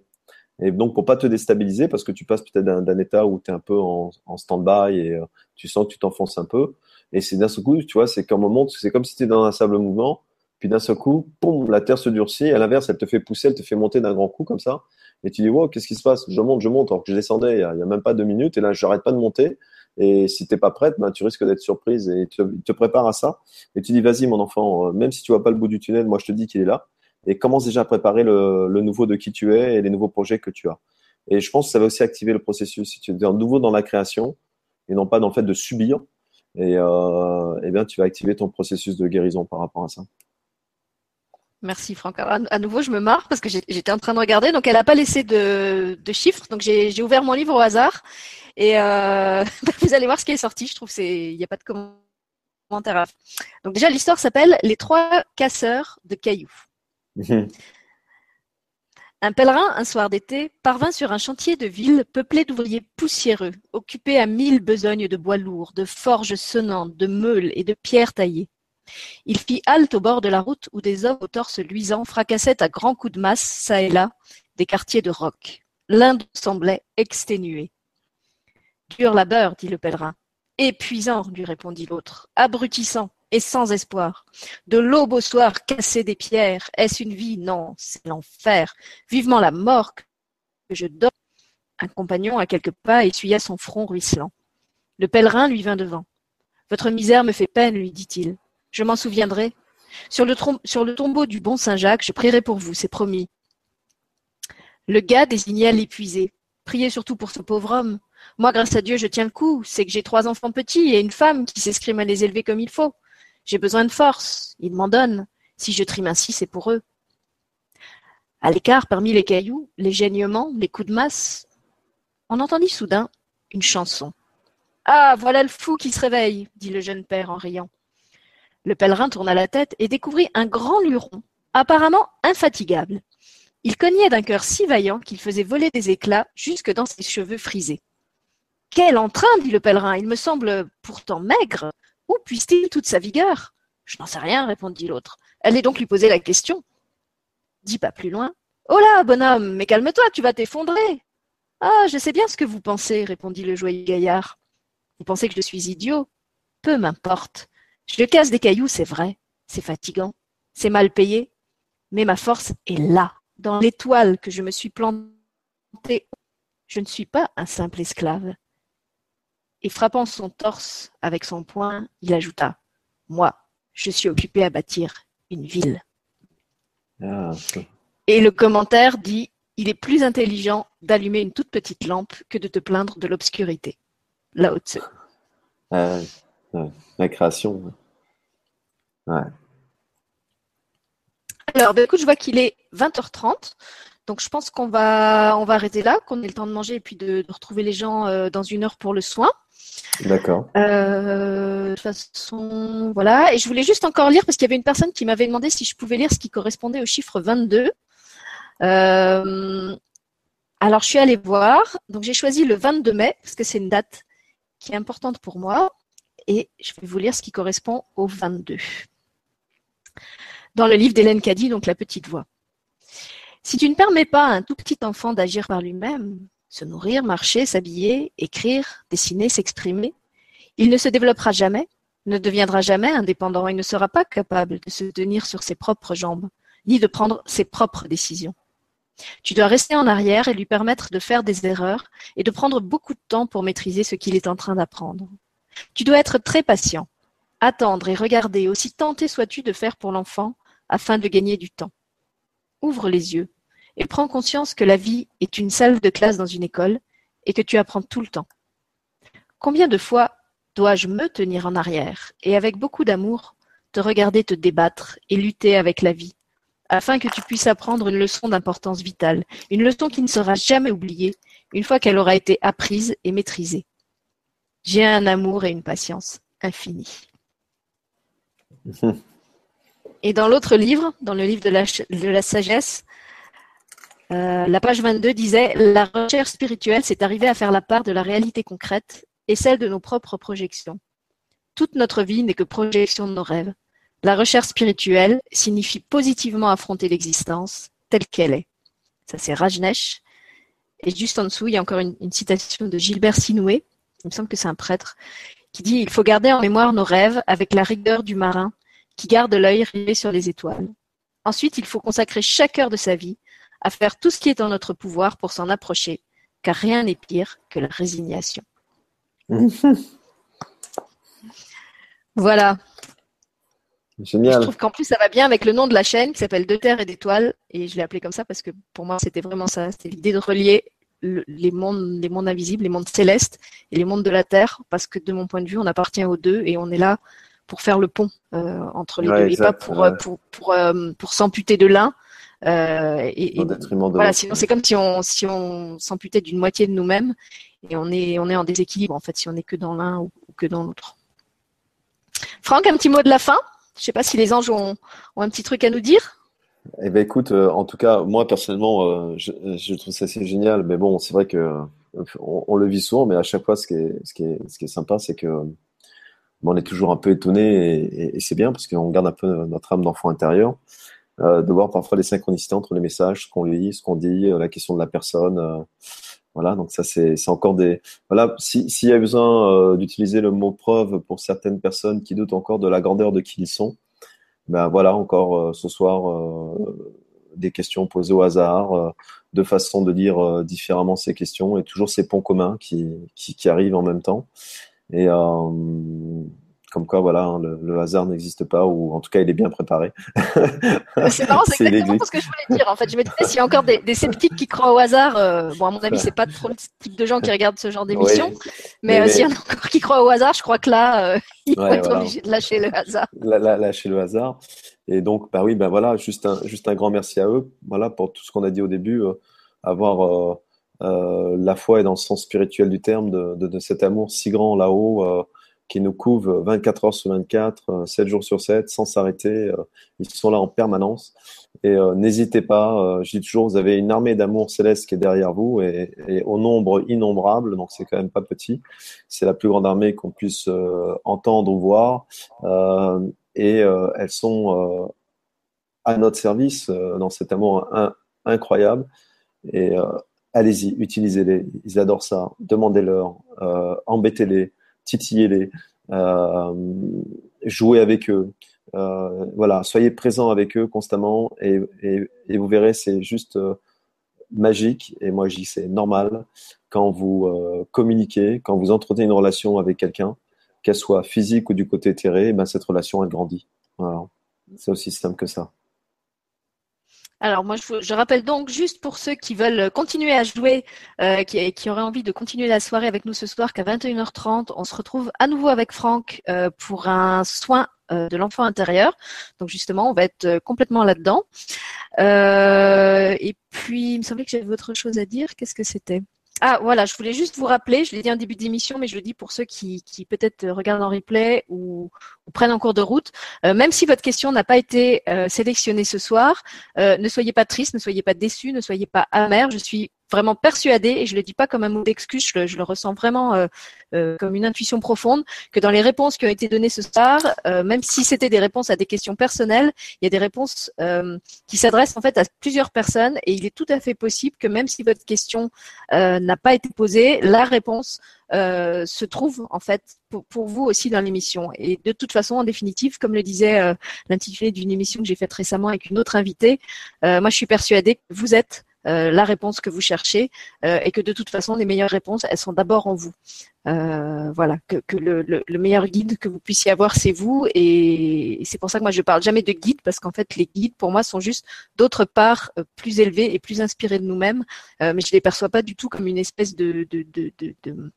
Et donc, pour pas te déstabiliser, parce que tu passes peut-être d'un état où tu es un peu en, stand-by et euh, tu sens que tu t'enfonces un peu. Et c'est d'un seul coup, tu vois, c'est comme moment, c'est comme si tu étais dans un sable mouvement. Puis d'un seul coup, boum, la terre se durcit. À l'inverse, elle te fait pousser, elle te fait monter d'un grand coup comme ça. Et tu dis, wow, qu'est-ce qui se passe? Je monte, je monte, alors que je descendais il y a, même pas deux minutes. Et là, je n'arrête pas de monter. Et si t'es pas prête, ben, tu risques d'être surprise et tu te, prépares à ça. Et tu dis, vas-y, mon enfant, euh, même si tu vois pas le bout du tunnel, moi, je te dis qu'il est là. Et commence déjà à préparer le, le, nouveau de qui tu es et les nouveaux projets que tu as. Et je pense que ça va aussi activer le processus. Si tu es nouveau dans la création et non pas dans le fait de subir, et, euh, eh bien, tu vas activer ton processus de guérison par rapport à ça. Merci Franck. à nouveau, je me marre parce que j'étais en train de regarder. Donc, elle n'a pas laissé de, chiffres. Donc, j'ai ouvert mon livre au hasard. Et euh, vous allez voir ce qui est sorti. Je trouve qu'il n'y a pas de commentaire. Donc, déjà, l'histoire s'appelle Les trois casseurs de cailloux. Mhm. Un pèlerin, un soir d'été, parvint sur un chantier de ville peuplé d'ouvriers poussiéreux, occupés à mille besognes de bois lourds, de forges sonnantes, de meules et de pierres taillées. Il fit halte au bord de la route où des hommes au torse luisant fracassaient à grands coups de masse, çà et là, des quartiers de roc. L'un d'eux semblait exténué. Dur labeur, dit le pèlerin. Épuisant, lui répondit l'autre, abrutissant et sans espoir. De l'aube au soir, casser des pierres, est-ce une vie? Non, c'est l'enfer. Vivement la mort que je donne. Un compagnon, à quelques pas, essuya son front ruisselant. Le pèlerin lui vint devant. Votre misère me fait peine, lui dit-il. Je m'en souviendrai. Sur le, tombeau du bon Saint-Jacques, je prierai pour vous, c'est promis. Le gars désigna l'épuisé. Priez surtout pour ce pauvre homme. Moi, grâce à Dieu, je tiens le coup. C'est que j'ai trois enfants petits et une femme qui s'escrime à les élever comme il faut. J'ai besoin de force. Ils m'en donnent. Si je trime ainsi, c'est pour eux. À l'écart, parmi les cailloux, les gênements, les coups de masse, on entendit soudain une chanson. Ah, voilà le fou qui se réveille, dit le jeune père en riant. Le pèlerin tourna la tête et découvrit un grand luron, apparemment infatigable. Il cognait d'un cœur si vaillant qu'il faisait voler des éclats jusque dans ses cheveux frisés. Quel entrain, dit le pèlerin, il me semble pourtant maigre. Où puise-t-il toute sa vigueur Je n'en sais rien, répondit l'autre. Allez donc lui poser la question. Dis pas plus loin. Oh là, bonhomme, mais calme-toi, tu vas t'effondrer. Ah, je sais bien ce que vous pensez, répondit le joyeux gaillard. Vous pensez que je suis idiot Peu m'importe. Je casse des cailloux, c'est vrai, c'est fatigant, c'est mal payé, mais ma force est là, dans l'étoile que je me suis plantée. Je ne suis pas un simple esclave. Et frappant son torse avec son poing, il ajouta Moi, je suis occupé à bâtir une ville. Ah, Et le commentaire dit Il est plus intelligent d'allumer une toute petite lampe que de te plaindre de l'obscurité. Là haut ah, la création. Ouais. Alors, ben, écoute, je vois qu'il est 20h30. Donc, je pense qu'on va, on va arrêter là, qu'on ait le temps de manger et puis de, retrouver les gens euh, dans une heure pour le soin. D'accord. Euh, de toute façon, voilà. Et je voulais juste encore lire parce qu'il y avait une personne qui m'avait demandé si je pouvais lire ce qui correspondait au chiffre 22. Euh, alors, je suis allée voir. Donc, j'ai choisi le 22 mai parce que c'est une date qui est importante pour moi. Et je vais vous lire ce qui correspond au 22 dans le livre d'Hélène Caddy, donc La petite voix. Si tu ne permets pas à un tout petit enfant d'agir par lui-même, se nourrir, marcher, s'habiller, écrire, dessiner, s'exprimer, il ne se développera jamais, ne deviendra jamais indépendant et ne sera pas capable de se tenir sur ses propres jambes, ni de prendre ses propres décisions. Tu dois rester en arrière et lui permettre de faire des erreurs et de prendre beaucoup de temps pour maîtriser ce qu'il est en train d'apprendre. Tu dois être très patient, attendre et regarder, aussi tenté sois-tu de faire pour l'enfant afin de gagner du temps. Ouvre les yeux et prends conscience que la vie est une salle de classe dans une école et que tu apprends tout le temps. Combien de fois dois-je me tenir en arrière et avec beaucoup d'amour te regarder te débattre et lutter avec la vie afin que tu puisses apprendre une leçon d'importance vitale, une leçon qui ne sera jamais oubliée une fois qu'elle aura été apprise et maîtrisée. J'ai un amour et une patience infinis. Et dans l'autre livre, dans le livre de la, de la sagesse, euh, la page 22 disait La recherche spirituelle, c'est arriver à faire la part de la réalité concrète et celle de nos propres projections. Toute notre vie n'est que projection de nos rêves. La recherche spirituelle signifie positivement affronter l'existence telle qu'elle est. Ça, c'est Rajneesh. Et juste en dessous, il y a encore une, une citation de Gilbert Sinoué, il me semble que c'est un prêtre, qui dit Il faut garder en mémoire nos rêves avec la rigueur du marin qui garde l'œil rivé sur les étoiles. Ensuite, il faut consacrer chaque heure de sa vie à faire tout ce qui est en notre pouvoir pour s'en approcher, car rien n'est pire que la résignation. voilà. Génial. Je trouve qu'en plus, ça va bien avec le nom de la chaîne qui s'appelle De Terre et d'Étoiles. Et je l'ai appelé comme ça parce que pour moi, c'était vraiment ça. C'était l'idée de relier les, mondes, les mondes invisibles, les mondes célestes et les mondes de la Terre. Parce que de mon point de vue, on appartient aux deux et on est là pour faire le pont entre les deux et pas pour, pour, pour, pour s'amputer de l'un. et, et voilà, sinon c'est comme si on si on s'amputait d'une moitié de nous-mêmes et on est on est en déséquilibre en fait si on est que dans l'un ou, que dans l'autre. Franck, un petit mot de la fin? Je sais pas si les anges ont, ont un petit truc à nous dire? Eh ben écoute, en tout cas, moi personnellement, je, je, trouve ça assez génial. Mais bon, c'est vrai que on, le vit souvent, mais à chaque fois, ce qui est, ce qui est, ce qui est sympa, c'est que bon, on est toujours un peu étonné et, et, c'est bien parce qu'on garde un peu notre âme d'enfant intérieur, euh, de voir parfois les synchronicités entre les messages, ce qu'on lit, ce qu'on dit, euh, la question de la personne. Euh, voilà, donc ça c'est encore des voilà. S'il y a besoin euh, d'utiliser le mot preuve pour certaines personnes qui doutent encore de la grandeur de qui ils sont, ben voilà encore ce soir des questions posées au hasard façons de dire euh, différemment ces questions et toujours ces ponts communs qui, qui, arrivent en même temps. Et euh, comme quoi, voilà, hein, le, le, hasard n'existe pas, ou en tout cas, il est bien préparé. c'est marrant, c'est exactement ce que je voulais dire. En fait, je me disais, s'il y a encore des, des, sceptiques qui croient au hasard, euh, bon, à mon avis, c'est pas trop le type de gens qui regardent ce genre d'émission, mais, mais, s'il y en a encore qui croient au hasard, je crois que là, euh, ils vont être obligés de lâcher le hasard. La, la, lâcher le hasard. Et donc, bah oui, ben voilà, juste un, juste un grand merci à eux, voilà, pour tout ce qu'on a dit au début, euh, avoir euh, euh, la foi et dans le sens spirituel du terme de, de, de cet amour si grand là-haut euh, qui nous couvre 24 heures sur 24, 7 jours sur 7, sans s'arrêter. Ils sont là en permanence. Et n'hésitez pas, je dis toujours, vous avez une armée d'amour céleste qui est derrière vous et, au nombre innombrable, donc c'est quand même pas petit. C'est la plus grande armée qu'on puisse entendre ou voir. et elles sont à notre service dans cet amour incroyable. Et euh, allez-y, utilisez-les. Ils adorent ça. Demandez-leur, euh, embêtez-les, titillez-les, euh, jouez avec eux. Euh, voilà, soyez présents avec eux constamment et, et, vous verrez, c'est juste euh, magique. Et moi, je dis c'est normal quand vous communiquez, quand vous entretenez une relation avec quelqu'un, qu'elle soit physique ou du côté terré, ben cette relation elle grandit. C'est aussi simple que ça. Alors moi, je, rappelle donc juste pour ceux qui veulent continuer à jouer, euh, qui, auraient envie de continuer la soirée avec nous ce soir, qu'à 21h30, on se retrouve à nouveau avec Franck euh, pour un soin euh, de l'enfant intérieur. Donc justement, on va être complètement là-dedans. Et puis, il me semblait que j'avais autre chose à dire. Qu'est-ce que c'était? Ah voilà, je voulais juste vous rappeler, je l'ai dit en début d'émission, mais je le dis pour ceux qui, qui peut-être regardent en replay ou, prennent en cours de route, euh, même si votre question n'a pas été euh, sélectionnée ce soir, euh, ne soyez pas triste, ne soyez pas déçus, ne soyez pas amer. Je suis vraiment persuadée, et je le dis pas comme un mot d'excuse, je, je, le ressens vraiment euh, euh, comme une intuition profonde, que dans les réponses qui ont été données ce soir, euh, même si c'était des réponses à des questions personnelles, il y a des réponses euh, qui s'adressent en fait à plusieurs personnes, et il est tout à fait possible que même si votre question euh, n'a pas été posée, la réponse euh, se trouve en fait pour, pour vous aussi dans l'émission. Et de toute façon, en définitive, comme le disait l'intitulé d'une émission que j'ai faite récemment avec une autre invitée, moi je suis persuadée que vous êtes euh, la réponse que vous cherchez euh, et que de toute façon, les meilleures réponses, elles sont d'abord en vous. Euh, voilà, que, le, le, le, meilleur guide que vous puissiez avoir, c'est vous. Et c'est pour ça que moi, je parle jamais de guide parce qu'en fait, les guides, pour moi, sont juste d'autre part euh, plus élevés et plus inspirés de nous-mêmes. Euh, mais je les perçois pas du tout comme une espèce de, de, de, de,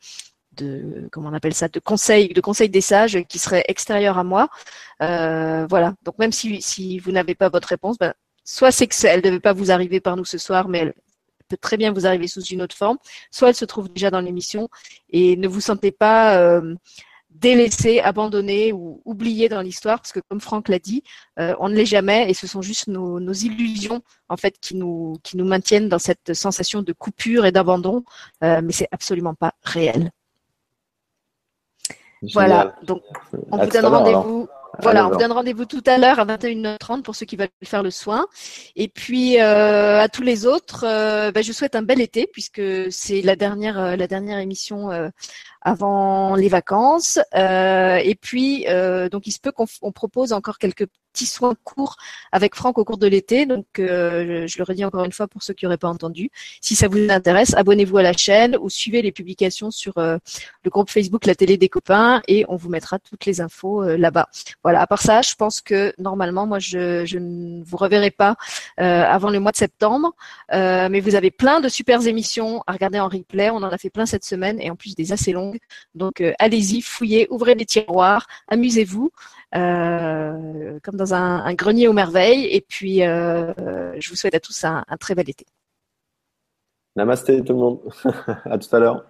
de comment on appelle ça de conseil de des sages qui serait extérieur à moi euh, voilà donc même si, si vous n'avez pas votre réponse ben, soit c'est qu'elle ne devait pas vous arriver par nous ce soir, mais elle peut très bien vous arriver sous une autre forme, soit elle se trouve déjà dans l'émission et ne vous sentez pas euh, délaissé, abandonné ou oublié dans l'histoire, parce que comme Franck l'a dit, euh, on ne l'est jamais et ce sont juste nos, nos, illusions en fait qui nous, qui nous maintiennent dans cette sensation de coupure et d'abandon, euh, mais c'est absolument pas réel. Génial. Voilà, donc on à vous donne rendez-vous. Voilà, on vous donne rendez-vous tout à l'heure à 21h30 pour ceux qui veulent faire le soin. Et puis euh, à tous les autres, euh, bah, je souhaite un bel été puisque c'est la dernière euh, la dernière émission euh, avant les vacances. Euh, et puis donc il se peut qu'on propose encore quelques petits soins courts avec Franck au cours de l'été. Donc je, je, le redis encore une fois pour ceux qui n'auraient pas entendu. Si ça vous intéresse, abonnez-vous à la chaîne ou suivez les publications sur le groupe Facebook La Télé des copains et on vous mettra toutes les infos là-bas. Voilà, à part ça, je pense que normalement, moi, je, je ne vous reverrai pas euh, avant le mois de septembre. Euh, mais vous avez plein de super émissions à regarder en replay. On en a fait plein cette semaine et en plus des assez longues. Donc allez-y, fouillez, ouvrez les tiroirs, amusez-vous. comme dans un, grenier aux merveilles. Et puis, je vous souhaite à tous un, un très bel été. Namasté tout le monde. à tout à l'heure.